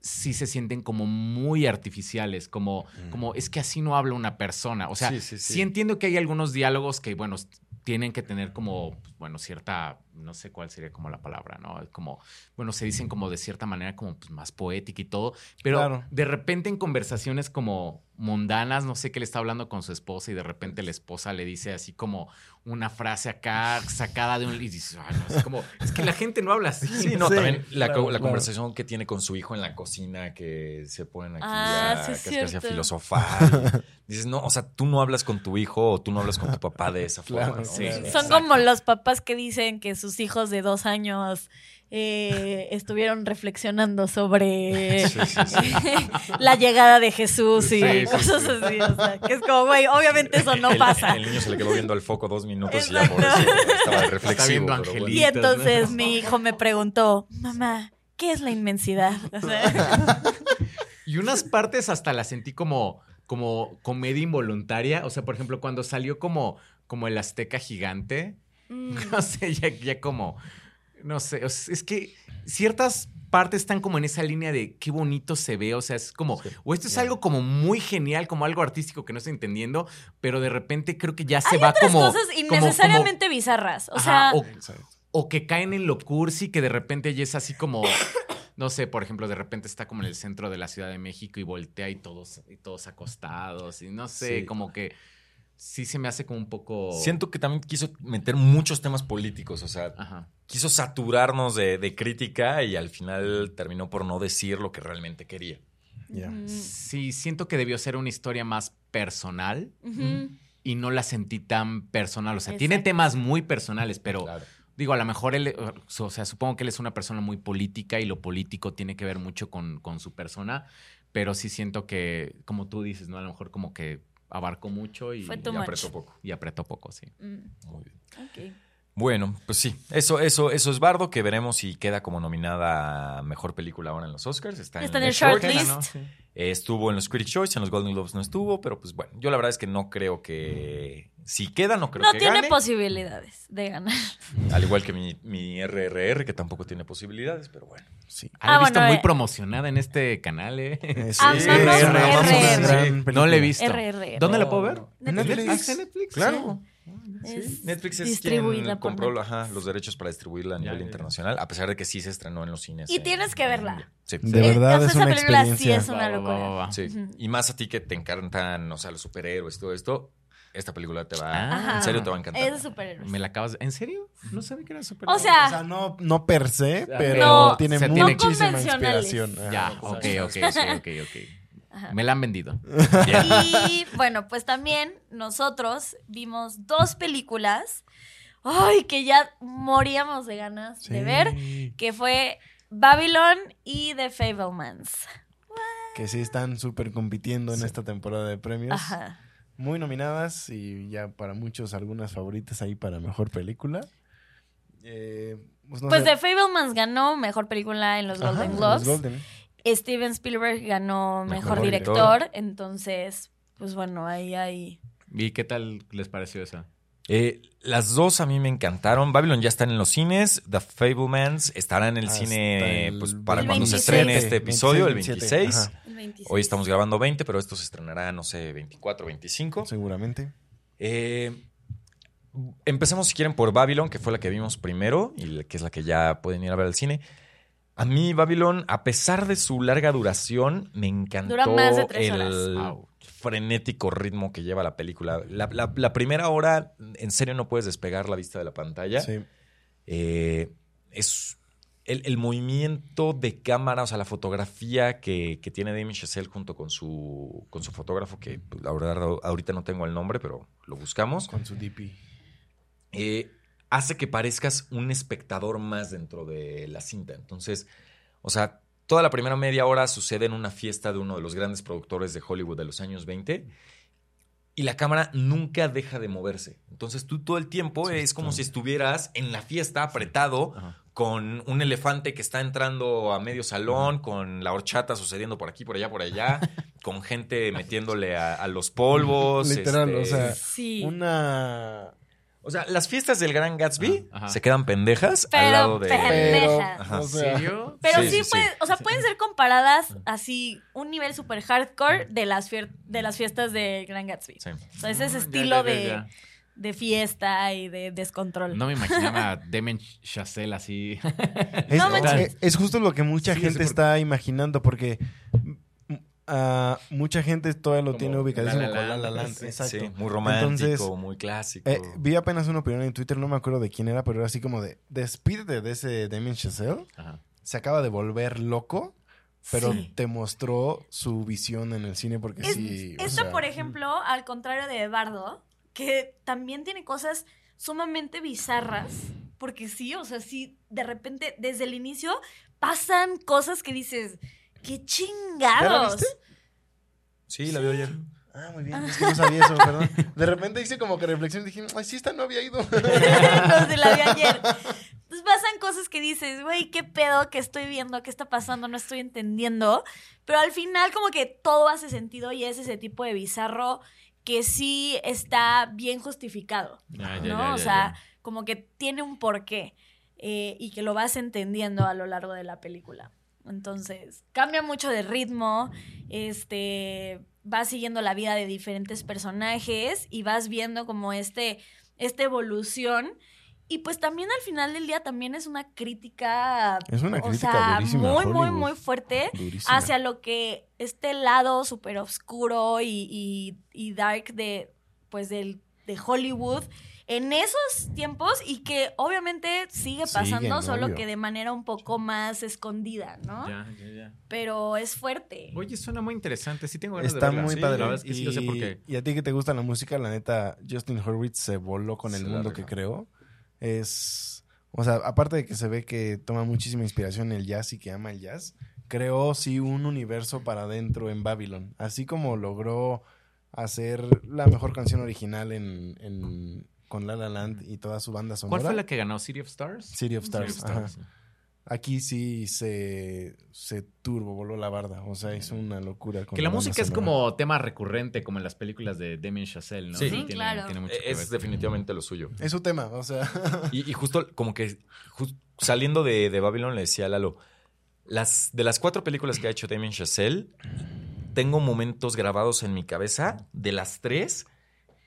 sí se sienten como muy artificiales, como, como es que así no habla una persona. O sea, Sí, sí, sí, sí. entiendo que hay algunos diálogos que, bueno, tienen que tener como, pues, bueno, cierta, no sé cuál sería como la palabra, ¿no? Como, bueno, se dicen como de cierta manera como pues, más poética y todo, pero Claro. de repente en conversaciones como mundanas, no sé qué le está hablando con su esposa y de repente la esposa le dice así como una frase acá sacada de un... Y dices, "Ay, no, es como, es que la gente no habla así. Sí, no, Sí, también la, claro, co- la claro. conversación que tiene con su hijo en la cocina, que se ponen aquí Ah, a, sí, es cascarse a filosofar. Dices, no, o sea, tú no hablas con tu hijo o tú no hablas con tu papá de esa Claro, forma. ¿no? Son Exacto. como los papás que dicen que sus hijos de dos años eh, estuvieron reflexionando sobre Sí, sí, sí. [LAUGHS] la llegada de Jesús y cosas sí. así. O sea, que es como, güey, obviamente eso no el, pasa. El niño se le quedó viendo al foco dos minutos y ya por eso estaba reflexivo. bueno. Y entonces mi hijo me preguntó, mamá, ¿qué es la inmensidad? O sea, Y unas partes hasta las sentí como, como comedia involuntaria. O sea, por ejemplo, cuando salió como, como el Azteca gigante. mm, [LAUGHS] No sé, ya, ya como. No sé. es que ciertas partes están como en esa línea de qué bonito se ve. O sea, es como. O esto es algo como muy genial, como algo artístico que no estoy entendiendo. Pero de repente creo que ya se hay va otras como. cosas como- innecesariamente bizarras. O Ajá, sea, o- o que caen en lo cursi, que de repente ya es así como, no sé, por ejemplo, de repente está como en el centro de la Ciudad de México y voltea y todos, y todos acostados, y no sé, Sí. como que sí se me hace como un poco... Siento que también quiso meter muchos temas políticos, o sea, Ajá. quiso saturarnos de, de crítica y al final terminó por no decir lo que realmente quería. Mm, Sí, siento que debió ser una historia más personal y no la sentí tan personal. O sea, tiene temas muy personales, pero Claro. Digo, a lo mejor él, o sea, supongo que él es una persona muy política y lo político tiene que ver mucho con, con su persona, pero sí siento que, como tú dices, ¿no? A lo mejor como que abarcó mucho y, apretó poco. y apretó poco, sí. Mm, Muy bien. Bueno, pues sí, eso, eso, eso es Bardo, que veremos si queda como nominada a mejor película ahora en los Oscars. Está, Está en el el short. shortlist. ¿no? Sí. Eh, estuvo en los Critics' Choice, en los Golden Globes no estuvo, pero pues bueno, yo la verdad es que no creo que. Si queda, no creo No que tiene gane. posibilidades de ganar. Al igual que mi, mi RRR, que tampoco tiene posibilidades, pero bueno. Sí. Ah, la he Ah, visto bueno, muy eh. promocionada en este canal, ¿eh? Sí, Amamos [LAUGHS] sí, es una- RR. vamos a una gran No la he visto. RR. ¿Dónde la puedo ver? Netflix. Ah, ¿está en Netflix? Claro. Es Netflix es distribuida quien compró ajá, los derechos para distribuirla a nivel ya, ya. internacional, a pesar de que sí se estrenó en los cines. Y en- tienes que verla. Sí. De verdad es esa una sí experiencia. es una Va, va, locura. va, va, va. Sí. Ujú. Y más a ti que te encantan, o sea, los superhéroes y todo esto, esta película te va, Ah. en serio te va a encantar. Es de superhéroes. Me la acabas de... ¿En serio? No sabía que era súper... O sea, O sea, no, no per se, pero No, tiene se muchísima No inspiración. Ajá. Ya, ok, ok, ok, ok. Ajá. Me la han vendido. [LAUGHS] Y bueno, pues también nosotros vimos dos películas. Ay, que ya moríamos de ganas de ver. Que fue Babylon y The Fablemans. Que sí están súper compitiendo en Sí. esta temporada de premios. Ajá. Muy nominadas y ya para muchos algunas favoritas ahí para mejor película. Eh, pues no Pues. The Fablemans ganó mejor película en los Ajá, Golden los Globes. Golden. Steven Spielberg ganó mejor, Mejor director. director. Entonces, pues bueno, ahí hay. ¿Y qué tal les pareció esa? Eh, las dos a mí me encantaron. Babylon ya están en los cines. The Fablemans estará en el Hasta cine el pues, para cuando se 27. estrene este episodio, el 26. 26. Ajá, el 26. Hoy estamos grabando 20, pero esto se estrenará, no sé, 24, 25. seguramente. Eh, empecemos, si quieren, por Babylon, que fue la que vimos primero y la- que es la que ya pueden ir a ver al cine. A mí, Babylon, a pesar de su larga duración, me encantó Dura más de tres el horas. Frenético ritmo que lleva la película. La, la- la primera hora, en serio, no puedes despegar la vista de la pantalla. Sí. Eh, es el, el movimiento de cámara, o sea, la fotografía que, que tiene Damien Chazelle junto con su, con su fotógrafo, que pues, la verdad ahorita no tengo el nombre, pero lo buscamos, Con su DP. eh, hace que parezcas un espectador más dentro de la cinta. Entonces, o sea, toda la primera media hora sucede en una fiesta de uno de los grandes productores de Hollywood de los años 20 y la cámara nunca deja de moverse. Entonces tú todo el tiempo Sí, es como si estuvieras en la fiesta apretado Ajá. con un elefante que está entrando a medio salón, con la horchata sucediendo por aquí, por allá, por allá, [LAUGHS] con gente metiéndole a, a los polvos. Literal, este, o sea, Sí. una... o sea, las fiestas del Gran Gatsby se quedan pendejas Pero al lado de. pendejas. Pero, Ajá. o sea, serio? Pero Sí, sí, sí, sí. puede- o sea, pueden ser comparadas así un nivel super hardcore de las, fier- de las fiestas de Gran Gatsby. Sí. O sea, es ese Ah, ya, estilo ya, ya, de, ya. de fiesta y de descontrol. No me imaginaba [LAUGHS] a Demen Chazelle así. Es, No manches. es- es justo lo que mucha Sí, gente sí, está imaginando, porque mm, ah, mucha gente todavía lo Como tiene ubicadísimo La La con La Land. Exacto. Sí, muy romántico, Entonces, muy clásico. Eh, vi apenas una opinión en Twitter, no me acuerdo de quién era, pero era así como de, despídete de ese Damien Chazelle. Ajá. Se acaba de volver loco, pero Sí. te mostró su visión en el cine porque Es- sí... o Esta, sea, por ejemplo, al contrario de Bardo, que también tiene cosas sumamente bizarras, porque sí, o sea, sí, de repente, desde el inicio, pasan cosas que dices, ¡qué chingados! viste? Sí, la vio ayer. Ah, muy bien, es que no sabía eso, perdón. [LAUGHS] De repente hice como que reflexión y dije, ay, sí, esta no había ido. [LAUGHS] Los de la vi ayer. Entonces pasan cosas que dices, güey, qué pedo que estoy viendo, qué está pasando, no estoy entendiendo. Pero al final como que todo hace sentido y es ese tipo de bizarro que sí está bien justificado. Ya, ya, ¿no? ya, o sea, ya. como que tiene un porqué eh, y que lo vas entendiendo a lo largo de la película. Entonces, cambia mucho de ritmo, este, vas siguiendo la vida de diferentes personajes y vas viendo como este, esta evolución. Y pues también al final del día también es una crítica, Es una o crítica sea, durísima muy, muy, muy fuerte Durísima. hacia lo que este lado súper oscuro y, y- y dark de, pues del, de Hollywood en esos tiempos y que obviamente sigue pasando, Siguen, solo obvio. que de manera un poco más escondida, ¿no? Ya, ya, ya. Pero es fuerte. Oye, suena muy interesante. Sí tengo ganas Está de verla. muy Sí, padre. La verdad es que sí, no sé por Y- qué. Y a ti que te gusta la música, la neta, Justin Hurwitz se voló con el Se la mundo que creó. Es. O sea, aparte de que se ve que toma muchísima inspiración en el jazz y que ama el jazz, creó sí un universo para adentro en Babylon. Así como logró hacer la mejor canción original en, en- con La La Land y toda su banda sonora. ¿Cuál fue la que ganó? ¿City of Stars? City of Stars. City of ajá. Stars. Aquí sí se, se turbo, voló la barda. O sea, es una locura. con Que la música es como tema recurrente, como en las películas de Damien Chazelle, ¿no? Sí. Sí, tiene, claro. tiene mucho que Es ver. definitivamente lo suyo. Es su tema, o sea. Y, y justo como que saliendo de, de Babylon le decía a Lalo, las, de las cuatro películas que ha hecho Damien Chazelle, tengo momentos grabados en mi cabeza de las tres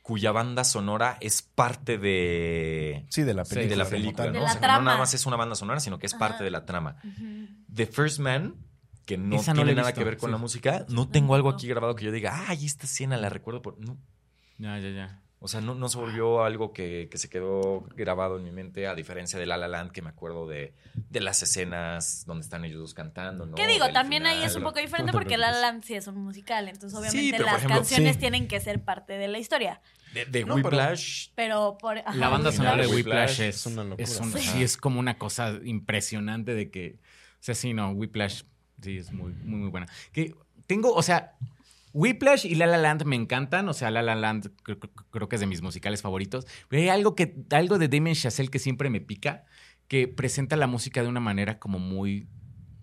cuya banda sonora es parte de, Sí, de la Sí, película. de la como película. tal. De ¿no? la O sea, que no trama. nada más es una banda sonora, sino que es parte Ajá. de la trama. The First Man, que no Esa no tiene nada visto, que ver con sí. la música, no tengo algo No. aquí grabado que yo diga, ay, esta escena la recuerdo por... No. Ya, ya, ya. O sea, no, no se volvió algo que, que se quedó grabado en mi mente, a diferencia de La La Land, que me acuerdo de, de las escenas donde están ellos dos cantando, ¿no? ¿Qué digo? Del también ahí es un poco diferente No porque La La. Land sí es un musical, entonces Sí, obviamente pero, las ejemplo, canciones sí. tienen que ser parte de la historia. De, de No, Whiplash, Pero por ajá, La banda sonora de Whiplash es, es una locura. es un- Sí. sí, es como una cosa impresionante de que, o sea, sí, no, Whiplash sí es muy, muy, muy buena. Que tengo, o sea, Whiplash y La La Land me encantan, o sea, La La Land creo, que es de mis musicales favoritos, pero hay algo, que, algo de Damien Chazelle que siempre me pica, que presenta la música de una manera como muy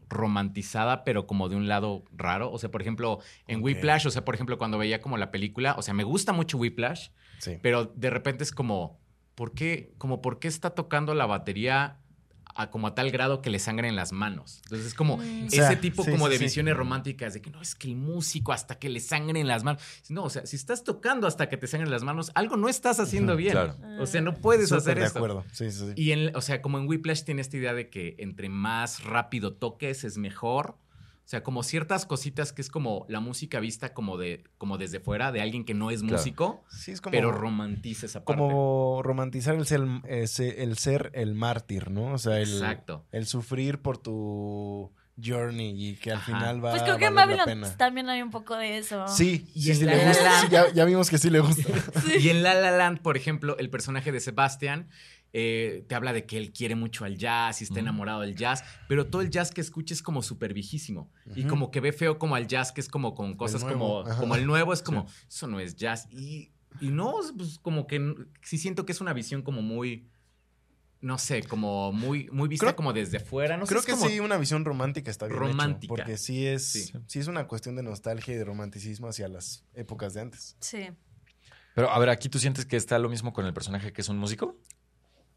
romantizada, pero como de un lado raro. O sea, por ejemplo, en. Whiplash, o sea, por ejemplo, cuando veía como la película, o sea, me gusta mucho Whiplash, Sí. pero de repente es como, ¿por qué, como, ¿por qué está tocando la batería a, como a tal grado que le sangren las manos? Entonces es como Mm. ese O sea, tipo sí, como sí, de sí. visiones románticas de que no, es que el músico hasta que le sangren las manos. No, o sea, si estás tocando hasta que te sangren las manos, algo no estás haciendo bien. claro. O sea, no puedes Súper hacer de esto. acuerdo. Sí, sí, sí. Y en, o sea, como en Whiplash tiene esta idea de que entre más rápido toques es mejor. O sea, como ciertas cositas que es como la música vista como de como desde fuera de alguien que no es Claro. músico, Sí, es como, pero romantiza esa parte. como romantizar el ser, ese- el ser el mártir, ¿no? O sea, el, Exacto. el sufrir por tu journey y que al Ajá. final va Pues creo que a en la Babylon también hay un poco de eso. Sí, Y sí, en sí La le La gusta. Land. Sí, ya, ya vimos que sí le gusta. [LAUGHS] Y en La La Land, por ejemplo, el personaje de Sebastian eh, te habla de que él quiere mucho al jazz y está enamorado del jazz, pero todo el jazz que escucha es como súper viejísimo. Y como que ve feo como al jazz que es como con cosas como, ajá. como el nuevo, es como, eso no es jazz. Y, y no, pues como que sí siento que es una visión como muy, no sé, como muy, muy vista Creo- como desde fuera. No sé, Creo es que como- sí, una visión romántica está bien hecho, Romántica. porque sí es, Sí. sí. es una cuestión de nostalgia y de romanticismo hacia las épocas de antes. Sí. Pero a ver, aquí tú sientes que está lo mismo con el personaje que es un músico?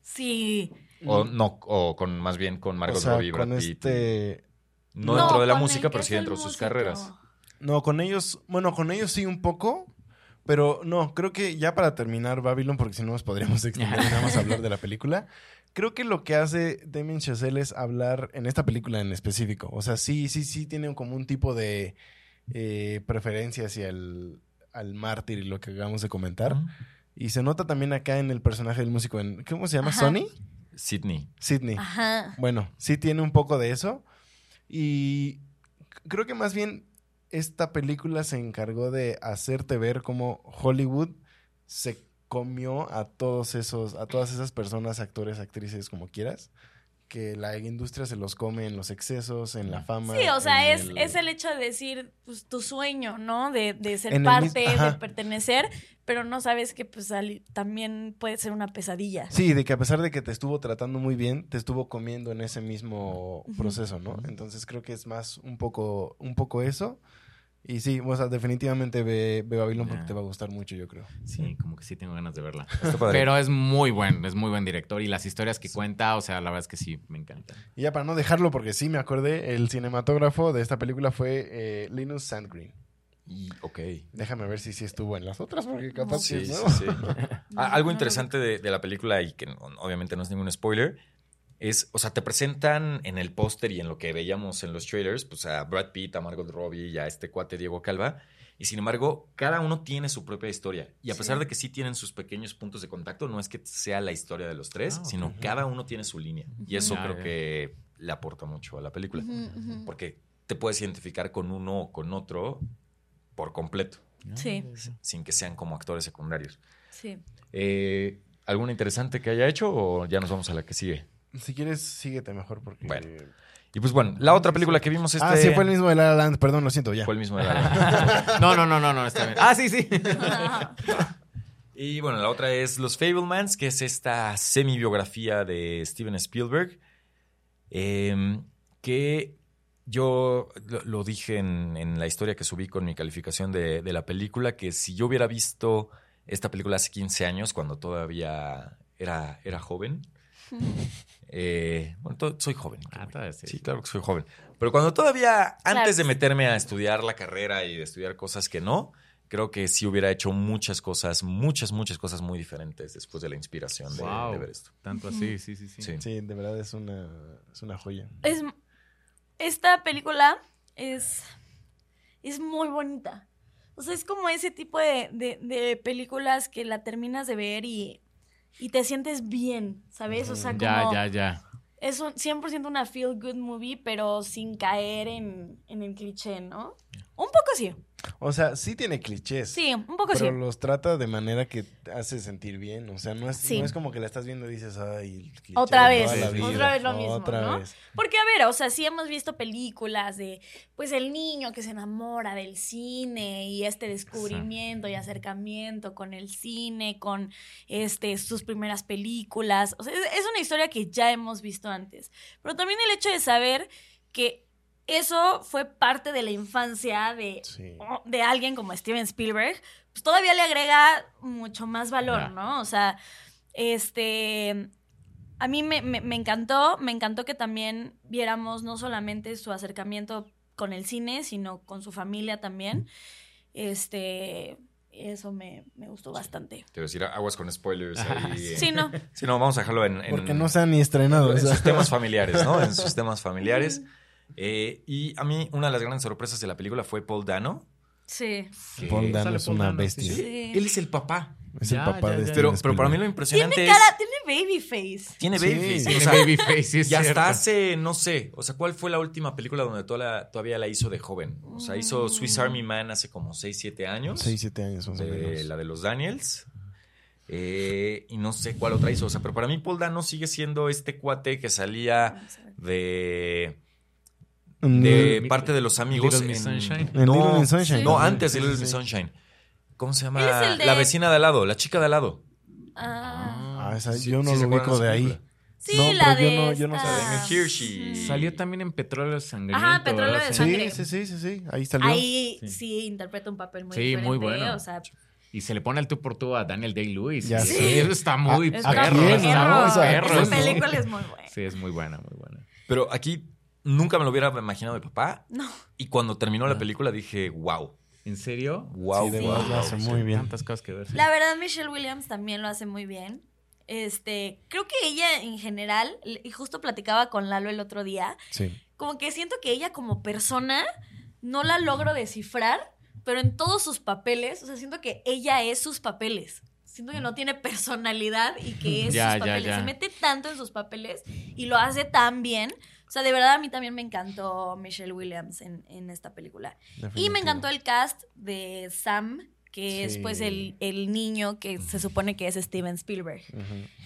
Sí. O no, o con más bien con Margot o sea, Robbie, Brad con Pitt. este... No, dentro de la música, pero sí dentro de sus músico. carreras. No, con ellos, bueno, con ellos sí un poco, pero no, creo que ya para terminar Babylon, porque si no nos podríamos [LAUGHS] extender y nada más hablar de la película, creo que lo que hace Damien Chazelle es hablar en esta película en específico. O sea, sí, sí, sí tiene como un tipo de eh, preferencia hacia el al mártir y lo que acabamos de comentar. Y se nota también acá en el personaje del músico. En, ¿Cómo se llama? Ajá. ¿Sony? Sydney. Sidney. Ajá. Bueno, sí tiene un poco de eso. Y creo que más bien esta película se encargó de hacerte ver cómo Hollywood se comió a todos esos, a todas esas personas, actores, actrices, como quieras, que la industria se los come en los excesos, en la fama. Sí, o sea, es, el- es el hecho de decir pues, tu sueño, ¿no? De, de ser En parte, mismo- de pertenecer, pero no sabes que pues al- también puede ser una pesadilla. Sí, de que a pesar de que te estuvo tratando muy bien, te estuvo comiendo en ese mismo proceso, ¿no? Entonces creo que es más un poco, un poco eso. Y sí, o sea, definitivamente ve, ve Babylon porque te va a gustar mucho, yo creo. Sí, como que sí tengo ganas de verla. Pero es muy buen, es muy buen director y las historias que cuenta, o sea, la verdad es que sí, me encantan. Y ya para no dejarlo, porque sí me acordé, el cinematógrafo de esta película fue eh, Linus Sandgreen. Y, ok. Déjame ver si sí estuvo en las otras, porque capaz Sí, que sí, no. sí. No, [LAUGHS] Ah, Algo interesante de, de la película y que obviamente no es ningún spoiler es, o sea, te presentan en el póster y en lo que veíamos en los trailers, pues a Brad Pitt, a Margot Robbie y a este cuate Diego Calva. Y sin embargo, cada uno tiene su propia historia. Y a Sí. pesar de que sí tienen sus pequeños puntos de contacto, no es que sea la historia de los tres, Ah, sino Ujú. cada uno tiene su línea. Y eso creo ya. que le aporta mucho a la película. Porque te puedes identificar con uno o con otro por completo, Sí. sin que sean como actores secundarios. Sí. Eh, ¿Alguna interesante que haya hecho o ya nos vamos a la que sigue? Si quieres, síguete mejor porque... Bueno. Y pues bueno, la otra película que vimos este Ah, sí, fue el mismo de La La Land, perdón, lo siento, ya. fue el mismo de la- [LAUGHS] No, no, no, no, no, está bien. Ah, sí, sí. [LAUGHS] Y bueno, la otra es Los Fablemans, que es esta semi-biografía de Steven Spielberg, eh, que yo lo, lo dije en, en la historia que subí con mi calificación de, de la película, que si yo hubiera visto esta película hace 15 años, cuando todavía era, era joven, [LAUGHS] eh, bueno, soy joven. Ah, todavía sí. Sí, claro que soy joven. Pero cuando todavía, antes de meterme a estudiar la carrera y de estudiar cosas que no, creo que sí hubiera hecho muchas cosas, muchas, muchas cosas muy diferentes después de la inspiración de, Wow. de ver esto. Tanto así, sí, sí, sí. Sí. Sí, de verdad es una, es una joya. Es, esta película es, es muy bonita. O sea, es como ese tipo de, de- de películas que la terminas de ver y, y te sientes bien, ¿sabes? O sea, como Ya, ya, ya. es un 100% una feel good movie, pero sin caer en, en el cliché, ¿no? Un poco sí. O sea, sí tiene clichés. Sí, un poco Pero sí. los trata de manera que te hace sentir bien. O sea, no es, Sí. no es como que la estás viendo y dices, ay, cliché Otra vez, toda la sí, vida". otra vez lo mismo, Otra ¿no? vez. Porque, a ver, o sea, sí hemos visto películas de, pues, el niño que se enamora del cine y este descubrimiento y acercamiento con el cine, con este, sus primeras películas. O sea, es, es una historia que ya hemos visto antes. Pero también el hecho de saber que eso fue parte de la infancia de, Sí. de alguien como Steven Spielberg, pues todavía le agrega mucho más valor. ¿no? O sea, este, a mí me, me- me encantó, me encantó que también viéramos no solamente su acercamiento con el cine, sino con su familia también. Este, eso me, me gustó bastante. Te voy a decir, aguas con spoilers ahí. eh. Sí, no. [LAUGHS] Sí, no, vamos a dejarlo en, en- Porque no se han ni estrenado. o en sea. sus temas [LAUGHS] familiares, ¿no? En sus temas familiares. Eh, y a mí, una de las grandes sorpresas de la película fue Paul Dano. Sí. que- Paul Dano Sale es Paul una Dano, sí, bestia. sí. Sí. Él es el papá. Es Ya, el papá ya, de ya. Steven Pero, pero para mí lo impresionante Tiene es... cara, tiene baby face. Tiene Sí. baby face. Tiene O sea, baby face, sí es y hasta cierto. hace, no sé, o sea, ¿cuál fue la última película donde toda la- todavía la hizo de joven? O sea, hizo Swiss Army Man hace como 6, 7 años. 6, 7 años más o de menos. la de los Daniels. Eh, y no sé cuál otra hizo. O sea, pero para mí Paul Dano sigue siendo este cuate que salía ver. De, Mm, parte de los amigos. Little Miss Sunshine. En No, Little Miss Sunshine. no, Sí. antes de Sí, Little sí, Miss sí. Sunshine. ¿Cómo se llama? El de- La vecina de al lado, la chica de al lado. Ah. Ah, esa- Sí, yo no sí se lo ubico de ahí. Sí, No, la pero de yo no- yo no sabía. Sí. Salió también en Petróleo Sangriento. Ajá, Petróleo de Sí, Sangre. sí, sí, sí, sí. Ahí salió. Ahí sí. Sí. interpreta un papel muy Sí, diferente. muy bueno. O sea, Y se le pone al tú por tú a Daniel Day-Lewis. Ya sé. Eso está muy es ¿A una perro. está muy perro, esa película es muy buena. Sí, es muy buena, muy buena. Pero aquí nunca me lo hubiera imaginado de papá. No. Y cuando terminó la película dije, wow. ¿En serio? Wow, Sí, de wow, verdad lo hace muy bien. Tantas cosas que ver. sí. La verdad, Michelle Williams también lo hace muy bien. Este, creo que ella en general, y justo platicaba con Lalo el otro día, Sí. como que siento que ella como persona no la logro descifrar, pero en todos sus papeles, o sea, siento que ella es sus papeles. Siento que no tiene personalidad y que es [LAUGHS] Ya, sus ya, papeles. ya. Se mete tanto en sus papeles y lo hace tan bien. O sea, de verdad a mí también me encantó Michelle Williams en, en esta película. Y me encantó el cast de Sam, que es pues el, el niño que se supone que es Steven Spielberg.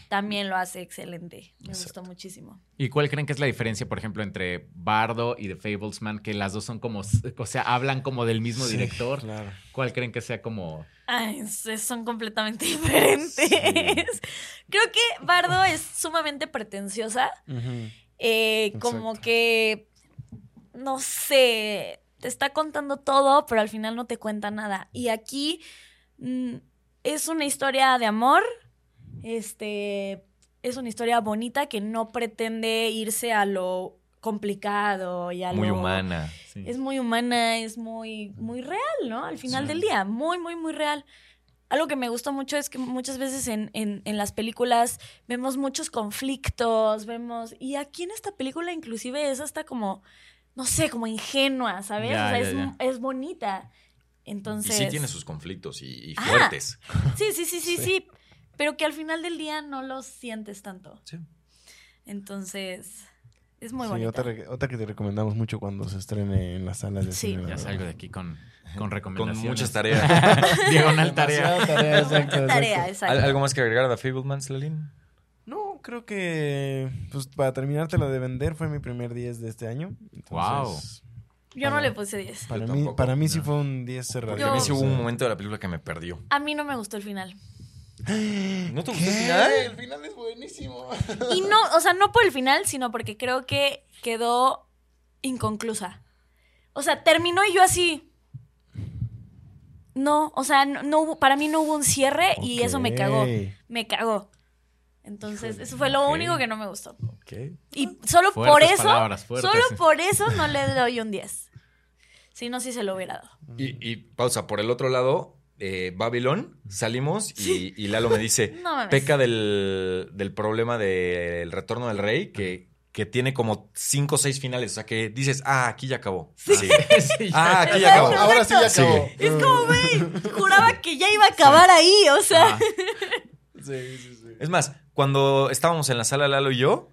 También lo hace excelente. Me Exacto. gustó muchísimo. ¿Y cuál creen que es la diferencia, por ejemplo, entre Bardo y The Fablesman? Que las dos son como, o sea, hablan como del mismo Sí, director. Claro. ¿Cuál creen que sea como... Ay, son completamente [LAUGHS] diferentes. Creo que Bardo es sumamente pretenciosa. Ujú. Eh, como que, no sé, te está contando todo, pero al final no te cuenta nada. Y aquí mm, es una historia de amor, este, es una historia bonita que no pretende irse a lo complicado y a Muy lo... humana. Sí. Es muy humana, es muy, muy real, ¿no? Al final Sí. del día, muy, muy, muy real. Algo que me gustó mucho es que muchas veces en, en- en las películas vemos muchos conflictos, vemos... Y aquí en esta película inclusive es hasta como, no sé, como ingenua, ¿sabes? Ya, o sea, ya, es, ya. es bonita. Y Entonces... sí tiene sus conflictos y, y Ah. fuertes. [LAUGHS] Sí, sí, sí, sí, Sí. sí. Pero que al final del día no los sientes tanto. Sí. Entonces, es muy Sí, bonita. otra, re- otra que te recomendamos mucho cuando se estrene en las salas de Sí. cine. Ya salgo de aquí con, con Con recomendaciones. muchas [LAUGHS] tareas. Diagonal tarea. Tarea, exacto. Tarea, exacto. ¿Al- ¿Algo más que agregar a The Fablemans, Lalín? No, creo que pues para terminarte lo de vender fue mi primer 10 de este año. Entonces, Yo no le puse 10. Para Yo mí, tampoco, para mí sí no. fue un 10 cerrado. Porque a mí sí hubo un momento de la película que me perdió. A mí no me gustó el final. [GASPS] ¿No te gustó el ¿Qué? final? El final es buenísimo. Y no, o sea, no por el final, sino porque creo que quedó inconclusa. O sea, terminó y yo así. No, o sea, no, no hubo, para mí no hubo un cierre y eso me cagó. Me cagó. Entonces, eso fue lo único que no me gustó. Ok. Y solo Fuertes por eso, palabras, fuertes. solo por eso no le doy un 10. Si no, sí se lo hubiera dado. Y, y pausa, por el otro lado, eh, Babylon, salimos y, y Lalo me dice, [LAUGHS] No peca del, del problema del retorno del rey, que, que tiene como cinco o seis finales. O sea, que dices, ah, aquí ya acabó. Sí. Sí, [LAUGHS] Ah, aquí ya acabó. Ahora sí ya Sigue. acabó. Es como, güey, juraba que ya iba a acabar ahí, o sea. Ah, [LAUGHS] Sí, sí, sí. Es más, cuando estábamos en la sala Lalo y yo,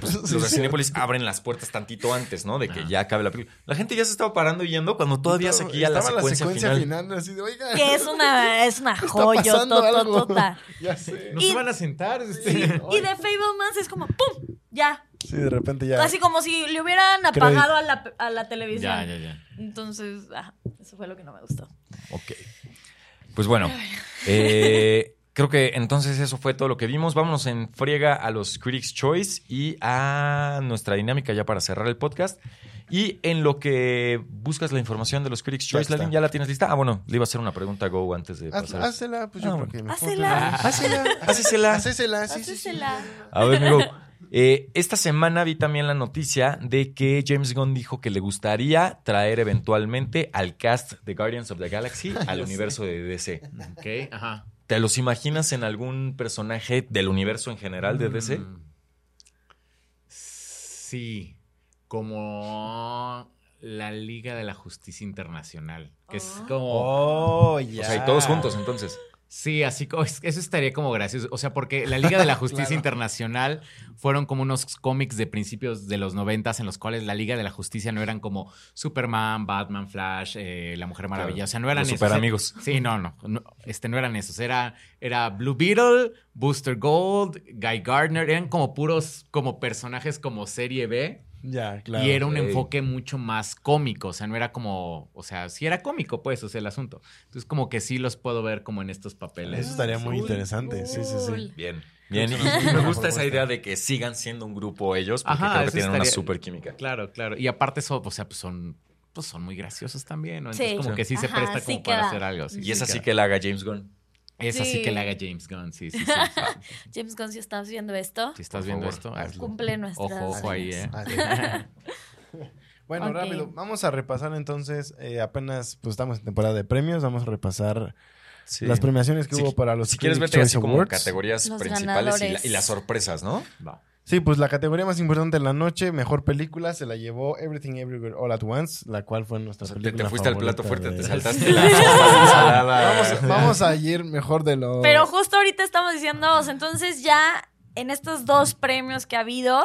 pues, [LAUGHS] Sí, los de sí. Cinépolis abren las puertas tantito antes, ¿no? De que Ah. ya acabe la película. La gente ya se estaba parando y yendo cuando todavía Estaba- seguía la estaba secuencia, final. así de, oiga, Que es una, es una joya, algo. tototota. Ya sé. no Y- se van a sentar. este. Sí, y de Fablemans es como ¡pum! Ya. Sí, de repente ya. Así como si le hubieran apagado a la, a la televisión. Ya, ya, ya. Entonces, ah, eso fue lo que no me gustó. Ok. Pues bueno, eh, [LAUGHS] creo que entonces eso fue todo lo que vimos. Vámonos en friega a los Critics' Choice y a nuestra dinámica ya para cerrar el podcast. Y en lo que buscas la información de los Critics' Ya Choice. Lalín, ¿ya la tienes lista? Ah, bueno, le iba a hacer una pregunta a Go antes de Haz- pasar. Hácela, pues yo Ah, creo bueno. que me Hácela. Hácela. Sí, sí. Hácesela. A ver, amigo. Eh, esta semana vi también la noticia de que James Gunn dijo que le gustaría traer eventualmente al cast de Guardians of the Galaxy [LAUGHS] al universo de DC. Ok, ajá. ¿Te los imaginas en algún personaje del universo en general de DC? Mm. Sí, como la Liga de la Justicia Internacional, que es Oh. como... Oh, ya. O sea, y todos juntos entonces. Sí, así eso estaría como gracioso. O sea, porque la Liga de la [LAUGHS] Justicia Claro. Internacional fueron como unos cómics de principios de los noventas en los cuales la Liga de la Justicia no eran como Superman, Batman, Flash, eh, la Mujer Maravilla. O sea, no eran Los esos. super amigos. Sí, no, no, no, Este no eran esos. Era, era Blue Beetle, Booster Gold, Guy Gardner. Eran como puros como personajes como serie B. Ya, claro. y era un enfoque mucho más cómico, o sea, no era como, o sea, sí era cómico, pues, o sea, el asunto. Entonces, como que sí los puedo ver como en estos papeles. Eso estaría muy Cool, interesante. Sí, sí, sí. Bien. Bien. Y, y me gusta esa idea de que sigan siendo un grupo ellos, porque Ajá, creo que tienen una super química. Claro, claro. Y aparte, son, o sea, pues son, pues son muy graciosos también, ¿no? Entonces, Sí. como que sí se Ajá, presta sí como para queda. hacer algo. sí, Y sí es así queda. que la haga James Gunn. Es así Sí. que la haga James Gunn, sí, sí, sí. [LAUGHS] James Gunn, si estás viendo esto, Si estás viendo esto, hazlo. cumple nuestras Ojo, ojo ahí. ¿eh? [LAUGHS] Bueno, rápido. Vamos a repasar entonces. eh, apenas pues estamos en temporada de premios. Vamos a repasar Sí. las premiaciones que hubo para los Si quieres vete así como categorías Los principales y, la- y las sorpresas, ¿no? Va. Sí, pues la categoría más importante de la noche, mejor película, se la llevó Everything Everywhere All at Once, la cual fue nuestra O sea, película te fuiste al plato fuerte, de- te saltaste la [LAUGHS] ensalada. Vamos, vamos a ir mejor de lo... Pero justo ahorita estamos diciendo, entonces ya en estos dos premios que ha habido,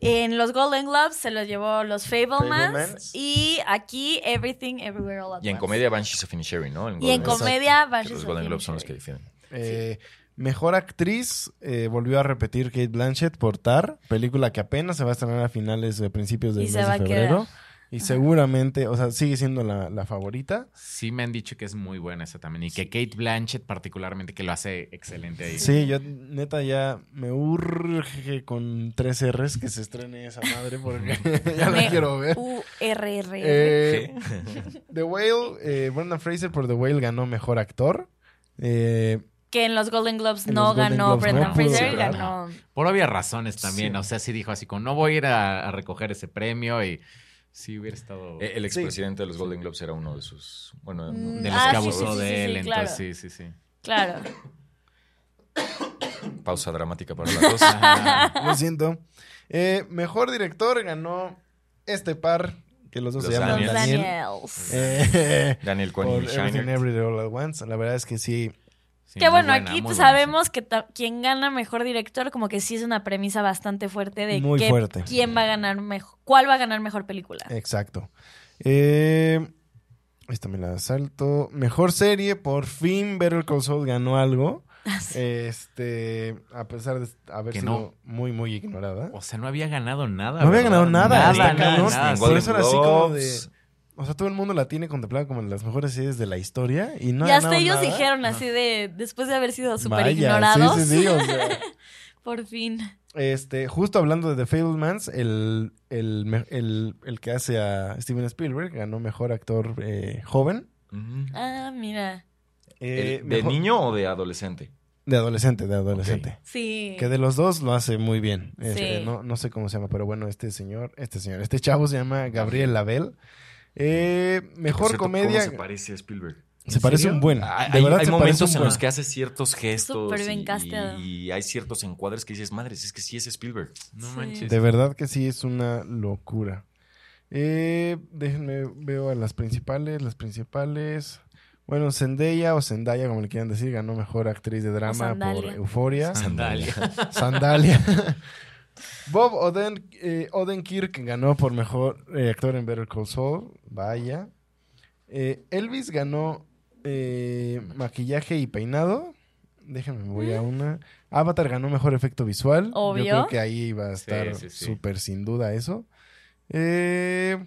en los Golden Globes se los llevó los Fablemans, Fablemans. y aquí Everything Everywhere All at Y en Once. comedia Banshees of Inisherin, ¿no? Y en comedia, Banshees Los of Golden Globes son los que definen. Eh, mejor actriz, eh, volvió a repetir Kate Blanchett por Tar, película que apenas se va a estrenar a finales o principios del Y se mes va de febrero. Y seguramente, o sea, sigue siendo la, la favorita. Sí me han dicho que es muy buena esa también. Y que Kate Blanchett particularmente que lo hace excelente ahí. Sí, yo neta ya me urge con tres R's que se estrene esa madre porque [LAUGHS] [LAUGHS] ya la quiero ver. U-R-R. Eh, The Whale, eh, Brendan Fraser por The Whale ganó mejor actor. Eh, que en los Golden Globes En no Golden ganó Globes Brendan no Fraser, ganó. Por obvias razones también. Sí. O sea, sí dijo así como, no voy a ir a, a recoger ese premio y sí hubiera estado... Eh, El expresidente de los Golden Globes era uno de sus. Bueno, Mm, de los Ah, que abusó sí, sí, de sí, él. sí, entonces, claro. sí, sí, sí. Claro. [COUGHS] pausa dramática para las [LAUGHS] dos. lo siento. Eh, mejor director ganó este par, que los dos Los se llaman Daniels. Daniel. Daniels. Eh, Daniel por Kwan y Everything. Everywhere All at Once. La verdad es que sí. Sí, que bueno, buena, aquí buena, sabemos que ta- quien gana mejor director, como que sí es una premisa bastante fuerte de Muy que- fuerte. quién va a ganar mejor, cuál va a ganar mejor película. Exacto. Eh, esta me la salto. Mejor serie, por fin Better Call Saul ganó algo. Este, a pesar de haber Que sido no. muy, muy ignorada. O sea, no había ganado nada. No había ganado nada, nada, cabrón. nada. Ni Por eso era así como de- O sea, todo el mundo la tiene contemplada como de las mejores series de la historia y no y hasta ellos nada. dijeron así de, después de haber sido súper ignorados, Sí, sí, sí, o sea, [LAUGHS] por fin. este, justo hablando de The Fablemans, el, el, el, el que hace a Steven Spielberg ganó mejor actor eh, joven. Ah, mira. Eh, ¿El- ¿De mejor- niño o de adolescente? De adolescente, de adolescente. Sí. Que de los dos lo hace muy bien. Este, Sí. no, no sé cómo se llama, pero bueno, este señor, este señor, este chavo se llama Gabriel Label. Eh, mejor cierto, comedia. ¿Cómo se parece a Spielberg? Se parece un buen. Hay, de hay- verdad hay se parece momentos en los que hace ciertos gestos y- y, hay ciertos encuadres que dices, madres, es que sí es Spielberg. No Sí. manches. De verdad que sí es una locura. Eh, déjenme, veo a las principales, las principales. Bueno, Zendaya o Zendaya, como le quieran decir, ganó mejor actriz de drama por. Euforia. Sandalia. Sandalia. Bob Oden, eh, Odenkirk ganó por mejor eh, actor en Better Call Saul. Vaya. Eh, Elvis ganó eh, maquillaje y peinado. Déjenme, me voy a una. Avatar ganó mejor efecto visual. Obvio. Yo creo que ahí iba a estar sí, sí. súper sin duda eso. Eh,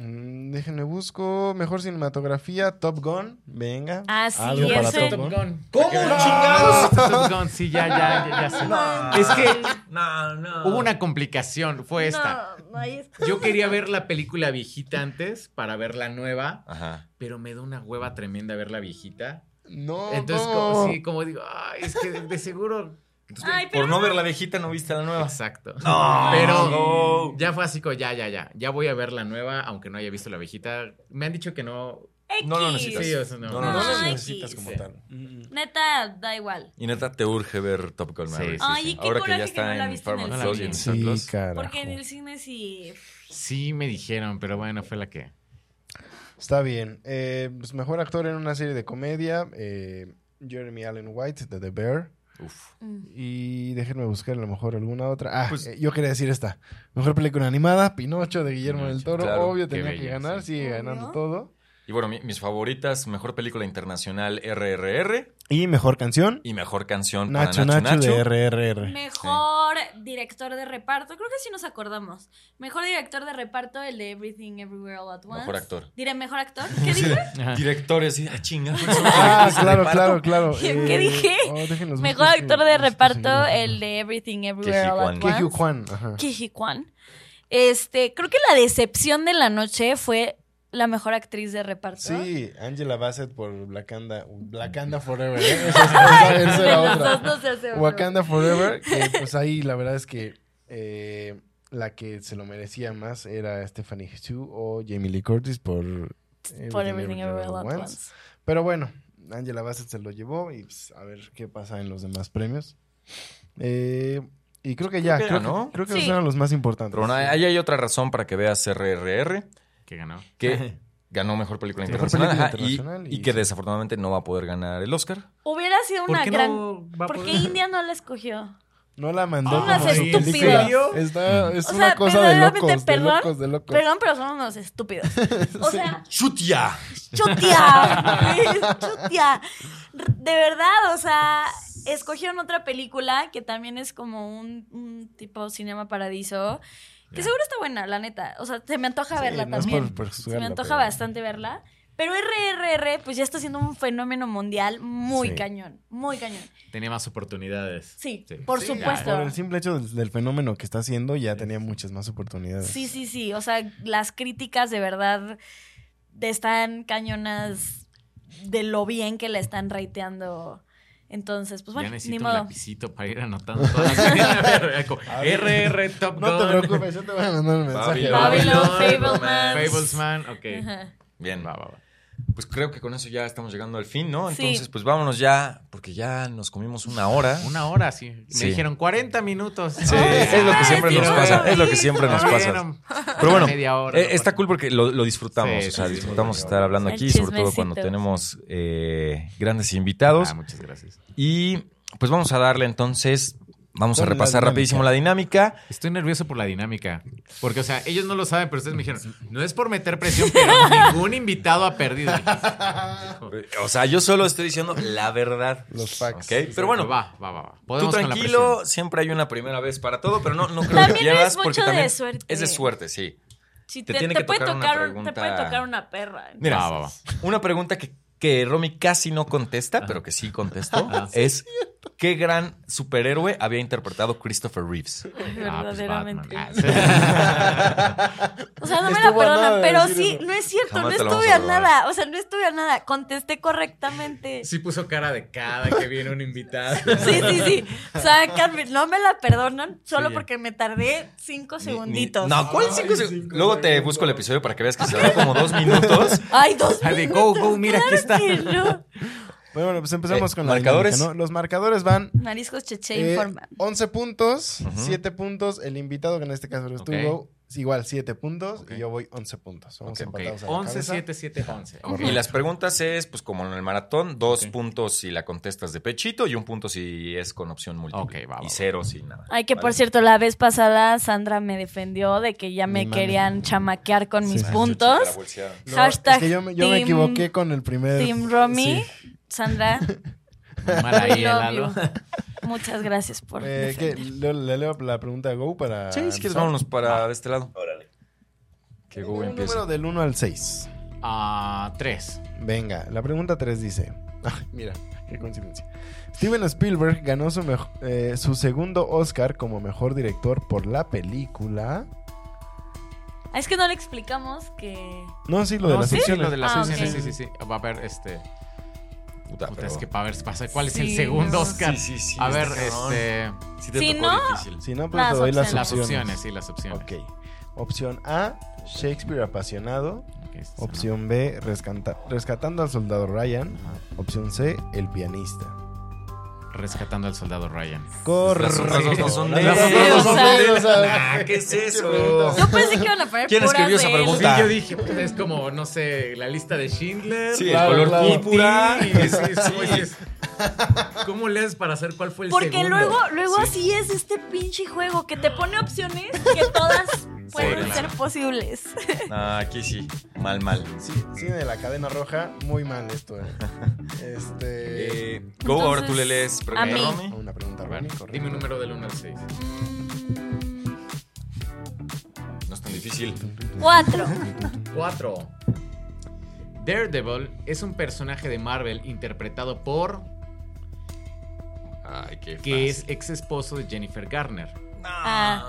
mm, déjenme busco. Mejor cinematografía, Top Gun. Venga. Ah, sí, Algo para ese- Top Gun. ¿Cómo chingados? Top Gun, sí, ya, ya, ya, ya sé. Es que No, no. hubo una complicación, fue esta. No, ahí Yo quería ver la película viejita antes para ver la nueva, Ajá. pero me da una hueva tremenda ver la viejita. No, Entonces, no. como, sí, como digo, ay, es que de seguro. Entonces, Ay, pero por no ver la viejita no viste la nueva. Exacto. No, Pero no. ya fue así como, ya, ya, ya. Ya voy a ver la nueva, aunque no haya visto la viejita. Me han dicho que no. No lo necesitas. Sí, o sea, no. No, No, no, no Ay, necesitas como Sí. tal. Neta, da igual. Y neta, te urge ver Top Gun Maverick. sí, Ay, qué Ahora que ya que está en Paramount Plus y cine. en Star Sí, Plus. carajo. Porque en el cine sí. Sí me dijeron, pero bueno, fue la que. Está bien. Eh, pues, mejor actor en una serie de comedia, eh, Jeremy Allen White, de The Bear. Uf. Mm. Y déjenme buscar a lo mejor alguna otra. Ah, Pues- eh, yo quería decir esta. Mejor película animada, Pinocho de Guillermo del Toro. claro. Obvio tenía que ganar, sí. sigue ganando todo. Y bueno, mi- mis favoritas, mejor película internacional RRR Y mejor canción, y mejor canción Nacho para Nacho, Nacho, de RRR. Mejor director de reparto. Creo que sí nos acordamos. Mejor director de reparto, el de Everything Everywhere All at Once. Mejor actor. Diré mejor actor. [LAUGHS] ¿Qué dije? Directores, y ah, chinga. ¿cuáles son los Ah, claro, claro, claro. [LAUGHS] ¿Qué Eh, dije? oh, Mejor actor de reparto, el de Everything Everywhere All at Once. Kwan, ajá. Kwan. Este, creo que la decepción de la noche fue la mejor actriz de reparto. Sí, Angela Bassett por Blackanda, Blackanda Forever. ¿eh? [LAUGHS] Esa, esa- esa era los otra. no se hace otro. Wakanda Forever, que pues ahí la verdad es que eh, la que se lo merecía más era Stephanie Hsu o Jamie Lee Curtis por For Everything Everywhere All at Once. Pero bueno, Angela Bassett se lo llevó y pues, a ver qué pasa en los demás premios. Eh, y creo que ya, Creo que creo, que, creo que Sí. esos eran los más importantes. Pero no, ahí hay otra razón para que veas RRR, Que ganó. que ganó Mejor Película Sí, mejor Internacional, película y- internacional y, y- que desafortunadamente no va a poder ganar el Oscar. Hubiera sido ¿Por una qué gran. no va ¿Por qué? India no la escogió? No la mandó Son unos estúpidos. Está, es O una sea, cosa de perdón, locos, de locos. Perdón, pero son unos estúpidos. [LAUGHS] O sea, ¡Chutia! chutia. [LAUGHS] chutia. De verdad, o sea, escogieron otra película que también es como un, un tipo Cinema Paradiso. Que seguro está buena, la neta. O sea, se me antoja Sí, verla no también. por- por se me antoja pero- bastante verla. Pero RRR, pues ya está siendo un fenómeno mundial muy Sí. cañón. Muy cañón. Tenía más oportunidades. Sí, por Sí, supuesto. Por el simple hecho del, del fenómeno que está haciendo, ya tenía muchas más oportunidades. Sí, sí, sí. O sea, las críticas de verdad están cañonas de lo bien que la están raiteando. Entonces, pues ya bueno, necesito ni un modo. lapicito para ir anotando todas las. [LAUGHS] RR Top No te Gun. preocupes, yo te voy a mandar un mensaje. Babylon, Fablemans. Fablesman, ok. Bien, Va, va, va. Pues creo que con eso ya estamos llegando al fin, ¿no? Sí. Entonces, pues vámonos ya, porque ya nos comimos una hora. Una hora, sí. Me dijeron 40 minutos. Sí, es lo que siempre nos pasa, es lo que siempre nos pasa. Pero bueno, media hora, eh, está cool porque lo, lo disfrutamos, Sí, o sea, disfrutamos sí. estar hablando aquí, sobre todo cuando tenemos eh, grandes invitados. Ah, muchas gracias. Y pues vamos a darle entonces, vamos a la repasar rapidísimo la dinámica. Estoy nervioso por la dinámica. Porque, o sea, ellos no lo saben, pero ustedes me dijeron, no es por meter presión, pero ningún invitado ha perdido. O sea, yo solo estoy diciendo la verdad. Los facts. Pero bueno, va, va, va. va. tú Podemos con la tranquilo, siempre hay una primera vez para todo, pero no, no creo También que pierdas es mucho de suerte. es de suerte, sí. Sí, Te te, tiene te que puede tocar una tocar, pregunta- te puede tocar una perra. Mira, Va, va, va. Una pregunta que, que Romy casi no contesta, pero que sí contestó, [LAUGHS] Ajá. es ¿qué gran superhéroe había interpretado Christopher Reeves? Ah, pues verdaderamente. Ah, [LAUGHS] O sea, no me la perdonan, pero sí, eso. no es cierto, Jamás no estuve a nada. O sea, no estuve a nada. Contesté correctamente. Sí puso cara de cada que viene un invitado. Sí, sí, sí. O sea, Carmen, no me la perdonan solo Sí. porque me tardé cinco Ni- segunditos. ni- no, ¿cuál cinco Ay, seg- cinco Luego te segundos. busco el episodio para que veas que se da como dos minutos. Ay, dos Ay, de minutos. go, go, mira, aquí está. que no. Bueno, pues empezamos Eh, con ¿marcadores? dinámica, ¿no? Los marcadores van Mariscos Cheche eh, informan. 11 puntos, Ujú. 7 puntos. El invitado, que en este caso eres tú, Ok. Go, es igual 7 puntos. Ok. Y yo voy 11 puntos. Vamos Ok, Ok, empatados a la 11, cabeza. 7, 7, 11. Ok. Y las preguntas es, pues como en el maratón, dos puntos si la contestas de pechito y un punto si es con opción múltiple. Va, va, y cero si nada. Ay, que ¿vale? por cierto, la vez pasada Sandra me defendió de que ya me Mi querían chamaquear con mis Sí. puntos. La bolseada. No, Hashtag es que yo, me- yo me team- equivoqué con el primer. Team Romy, Sí. Sandra, [LAUGHS] Mal ahí, I el love Lalo. you. Muchas gracias por Eh, ¿qué? ¿Le, le leo la pregunta a Go para. Sí, si quieres, vámonos para de este lado. Órale. Que Go empiece. número del 1 al 6. Ah, 3. Venga, la pregunta 3 dice. [LAUGHS] Ay, mira, qué coincidencia. Steven Spielberg ganó su, eh, su segundo Oscar como mejor director por la película. Ah, Es que no le explicamos que. No, sí, lo de No, las sí, sí, opciones. lo de las Ah, opciones, ok. sí, sí, sí. Va a haber este. Puta, puta, pero- es que para ver, para saber cuál es el segundo no. Oscar. Sí, sí, sí, a ver, este. Sí te Si tocó no- difícil. Si no, pues Las te doy las Las opciones. opciones, sí, las opciones. Ok. Opción A, Shakespeare apasionado. Ok, esta es Opción B, rescata- rescatando al soldado Ryan. Ajá. Opción C, el pianista. Rescatando al soldado Ryan. Correcto. Las otras dos no son de Las otras dos son de O sea, Ah, ¿qué es eso? Yo pensé que iban a poner ¿Quién escribió esa pregunta? Sí, yo dije, pues, es como, no sé, la lista de Schindler. Sí, el color púrpura. Y sí, sí, ¿cómo dices? ¿Cómo lees para saber cuál fue el Porque segundo? luego, luego Sí. así es este pinche juego que te pone opciones que todas pueden ser posibles. Ah, aquí sí. Mal, mal. Sí, cine de la cadena roja, muy mal esto. eh. [LAUGHS] Este. Eh, Go, ahora tú le lees a pregunta mí. Una pregunta, correcto. dime un número del 1 al 6. No es tan difícil. Cuatro. [LAUGHS] 4. Daredevil es un personaje de Marvel interpretado por Ay, qué que es fácil. ex esposo de Jennifer Garner. Ah,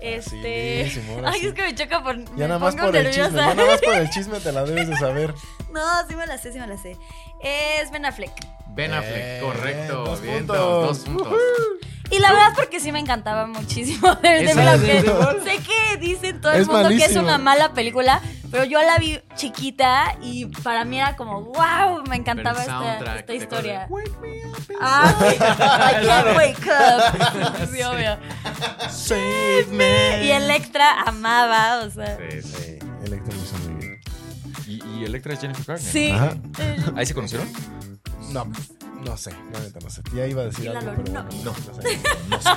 Este. Ay, sí. es que me choca por. Ya me nada más por el chisme. nerviosa. Ya nada más por el [LAUGHS] chisme te la debes de saber. No, sí me la sé, sí me la sé. Es Ben Affleck. Ben Affleck, Eh, correcto. dos Bien, puntos. dos puntos. Y la verdad, porque sí me encantaba muchísimo [LAUGHS] Daredevil, ¿Esa es aunque sé que dicen todo el Es mundo que es una mala película, Pero yo la vi chiquita y para mí era como, wow, me encantaba esta, esta ¿te historia. acuerdas? Wake me up and- Ah. [LAUGHS] I can't [LAUGHS] wake up. Sí, obvio. Save me. Y Electra amaba, o sea. Sí, sí. Electra hizo muy bien. Y, y Electra es Jennifer Garner. Sí. Ajá. ¿Ahí se conocieron? No, no sé, la neta no sé. Ya iba a decir algo, pero no. bueno, No. no sé. [LAUGHS] No sé.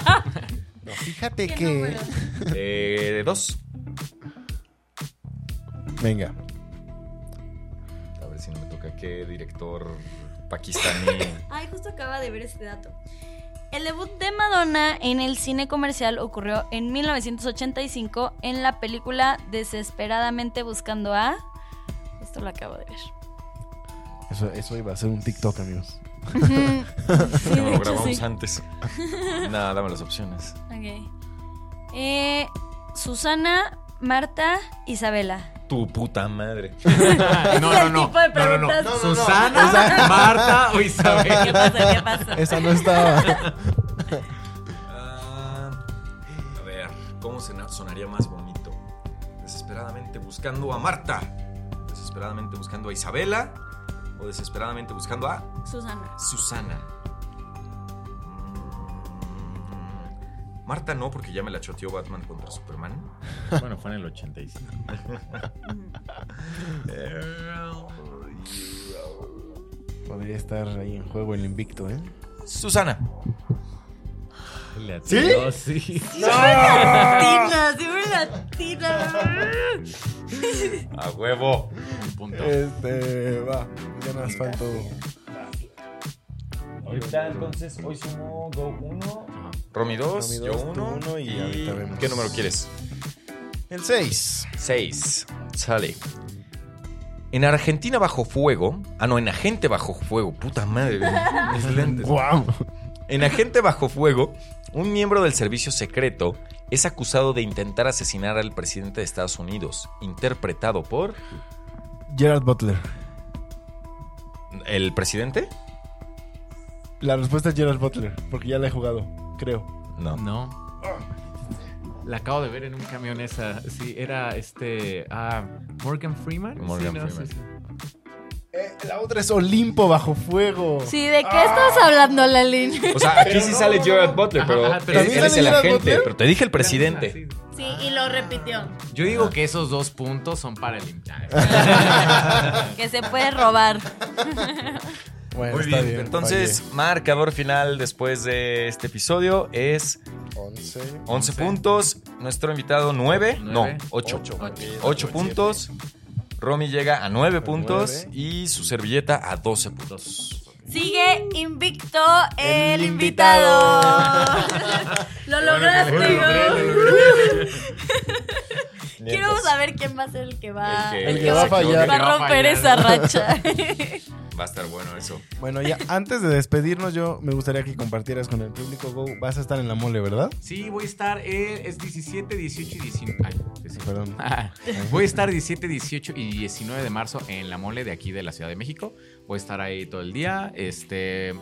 No, fíjate ¿Qué que... [LAUGHS] Eh, dos. Venga. A ver si no me toca qué director pakistaní. [LAUGHS] Ay, justo acaba de ver este dato. El debut de Madonna en el cine comercial ocurrió en 1985 en la película Desesperadamente Buscando a... Esto lo acabo de ver. Eso, eso iba a ser un TikTok, amigos. Sí, [LAUGHS] No, lo hecho, grabamos sí. antes. [LAUGHS] Nada, dame las opciones. Ok. Eh, Susana, Marta, Isabela. Tu puta madre. [LAUGHS] no, no, no. tipo de No, no, no. Susana, Marta o ¿Qué Isabel. pasa? ¿Qué pasa? Esa no estaba. Ah, a ver, ¿cómo sonaría más bonito? Desesperadamente buscando a Marta. Desesperadamente buscando a Isabela. O desesperadamente buscando a Susana. Susana. Mm, Marta no, porque ya me la choteó Batman contra Superman. Bueno, fue en el 85. [LAUGHS] Podría estar ahí en juego el invicto, ¿eh? Susana. Le ¿Sí? atinó, [LAUGHS] Sí. Latina, siempre latina. A huevo. Un punto. Este, va. Ya más faltó. Ahorita entonces, hoy sumo Go 1. Romy 2, Romy yo dos, tú 1. uno y ahorita vemos. ¿Qué número quieres? El 6. 6. Sale. En Argentina bajo fuego. Ah, no, en Agente bajo fuego. Puta madre. [LAUGHS] lentes. ¡Guau! En Agente bajo fuego, un miembro del servicio secreto es acusado de intentar asesinar al presidente de Estados Unidos, interpretado por Gerard Butler. el presidente. La respuesta es Gerard Butler, porque ya la he jugado, creo. No. No. La acabo de ver en un camión esa. Sí, era este. Ah, Morgan Freeman. Morgan Sí, no, Freeman. sí, sí. Eh, la otra es Olimpo bajo fuego. Sí, ¿de qué estás hablando, Lalín? O sea, aquí sí sale Gerard Butler, pero Ajá, pero él, ¿también él es el agente. Butler? Pero te dije el presidente. Sí. Y lo repitió. Yo digo que esos dos puntos son para el. [LAUGHS] Que se puede robar. [LAUGHS] Bueno, Muy está bien. Entonces, marcador final después de este episodio es fallé. 11. 11 Once. puntos. Nuestro invitado 9. No, Nueve. 8. Ocho. 8 puntos. Romy llega a 9 puntos nueve. y su servilleta a 12 puntos. Sigue invicto el, El invitado. invitado. [LAUGHS] lo lograste, Lo logré, lo [LAUGHS] logré. Quiero saber quién va a ser el que va, El que- El que va a fallar. va a romper esa racha. Va a estar bueno eso. Bueno, ya antes de despedirnos, yo me gustaría que compartieras con el público. Go, vas a estar en la mole, ¿verdad? Sí, voy a estar. eh, es 17, 18 y 19. Ay. Perdón. Ah, voy a estar 17, 18 y 19 de marzo en la mole de aquí de la Ciudad de México. Voy a estar ahí todo el día. Este.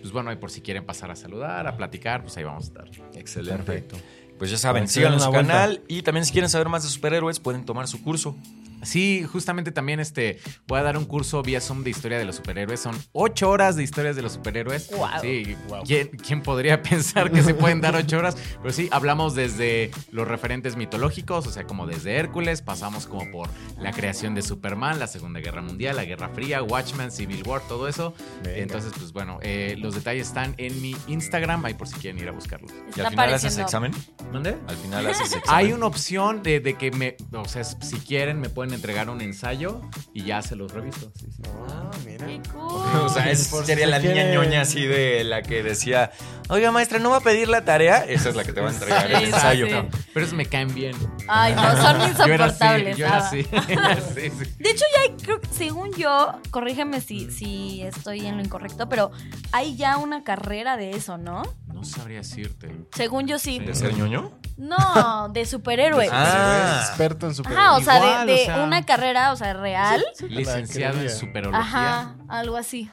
Pues bueno, ahí por si quieren pasar a saludar, a platicar, pues ahí vamos a estar. Excelente. Perfecto. Pues ya saben, sigan su canal y también si quieren saber más de superhéroes pueden tomar su curso. Sí, justamente también este voy a dar un curso vía Zoom de historia de los superhéroes. Son ocho horas de historias de los superhéroes. Guau. Sí, Guau. ¿quién, quién podría [LAUGHS] pensar que se pueden dar ocho horas? Pero sí, hablamos desde los referentes mitológicos, o sea, como desde Hércules, pasamos como por la creación de Superman, la Segunda Guerra Mundial, la Guerra Fría, Watchmen, Civil War, todo eso. Venga. Entonces, pues bueno, eh, los detalles están en mi Instagram, ahí por si quieren ir a buscarlos. Y al final haces examen. ¿Dónde? Al final haces [LAUGHS] examen. Hay una opción de, de que me, o sea, si quieren me pueden entregar un ensayo y ya se los reviso. Sí, sí. Ah, mira. Qué cool. [LAUGHS] O sea, es- Por si sería se la niña quiere- ñoña así de la que decía, oiga maestra, ¿no va a pedir la tarea? Esa es la que te va a entregar Sí, el ensayo. sí. Pero esos me caen bien. Ay, no, son [LAUGHS] Yo era así, insoportables. yo era así. [LAUGHS] Sí, sí. De hecho, ya hay, creo, que, según yo, corrígeme si, si estoy en lo incorrecto, pero hay ya una carrera de eso, ¿no? No sabría decirte. Según yo sí. ¿De ser ñoño? No, de superhéroes. Ah. Experto en super. Ajá, o sea, Igual, de, o de sea- una carrera, o sea, real. Sí, Licenciado en superología. Ajá, algo así.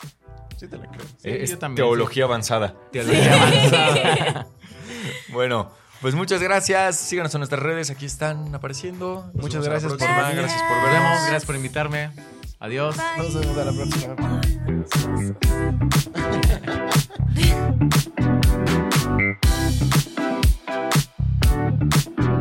Sí, te la creo. Eh, teología avanzada. Teología avanzada. [LAUGHS] bueno. Pues muchas gracias. Síganos en nuestras redes. Aquí están apareciendo. Muchas gracias por, gracias. gracias por vernos. Gracias por invitarme. Adiós. Nos vemos a la próxima. Bye. [LAUGHS]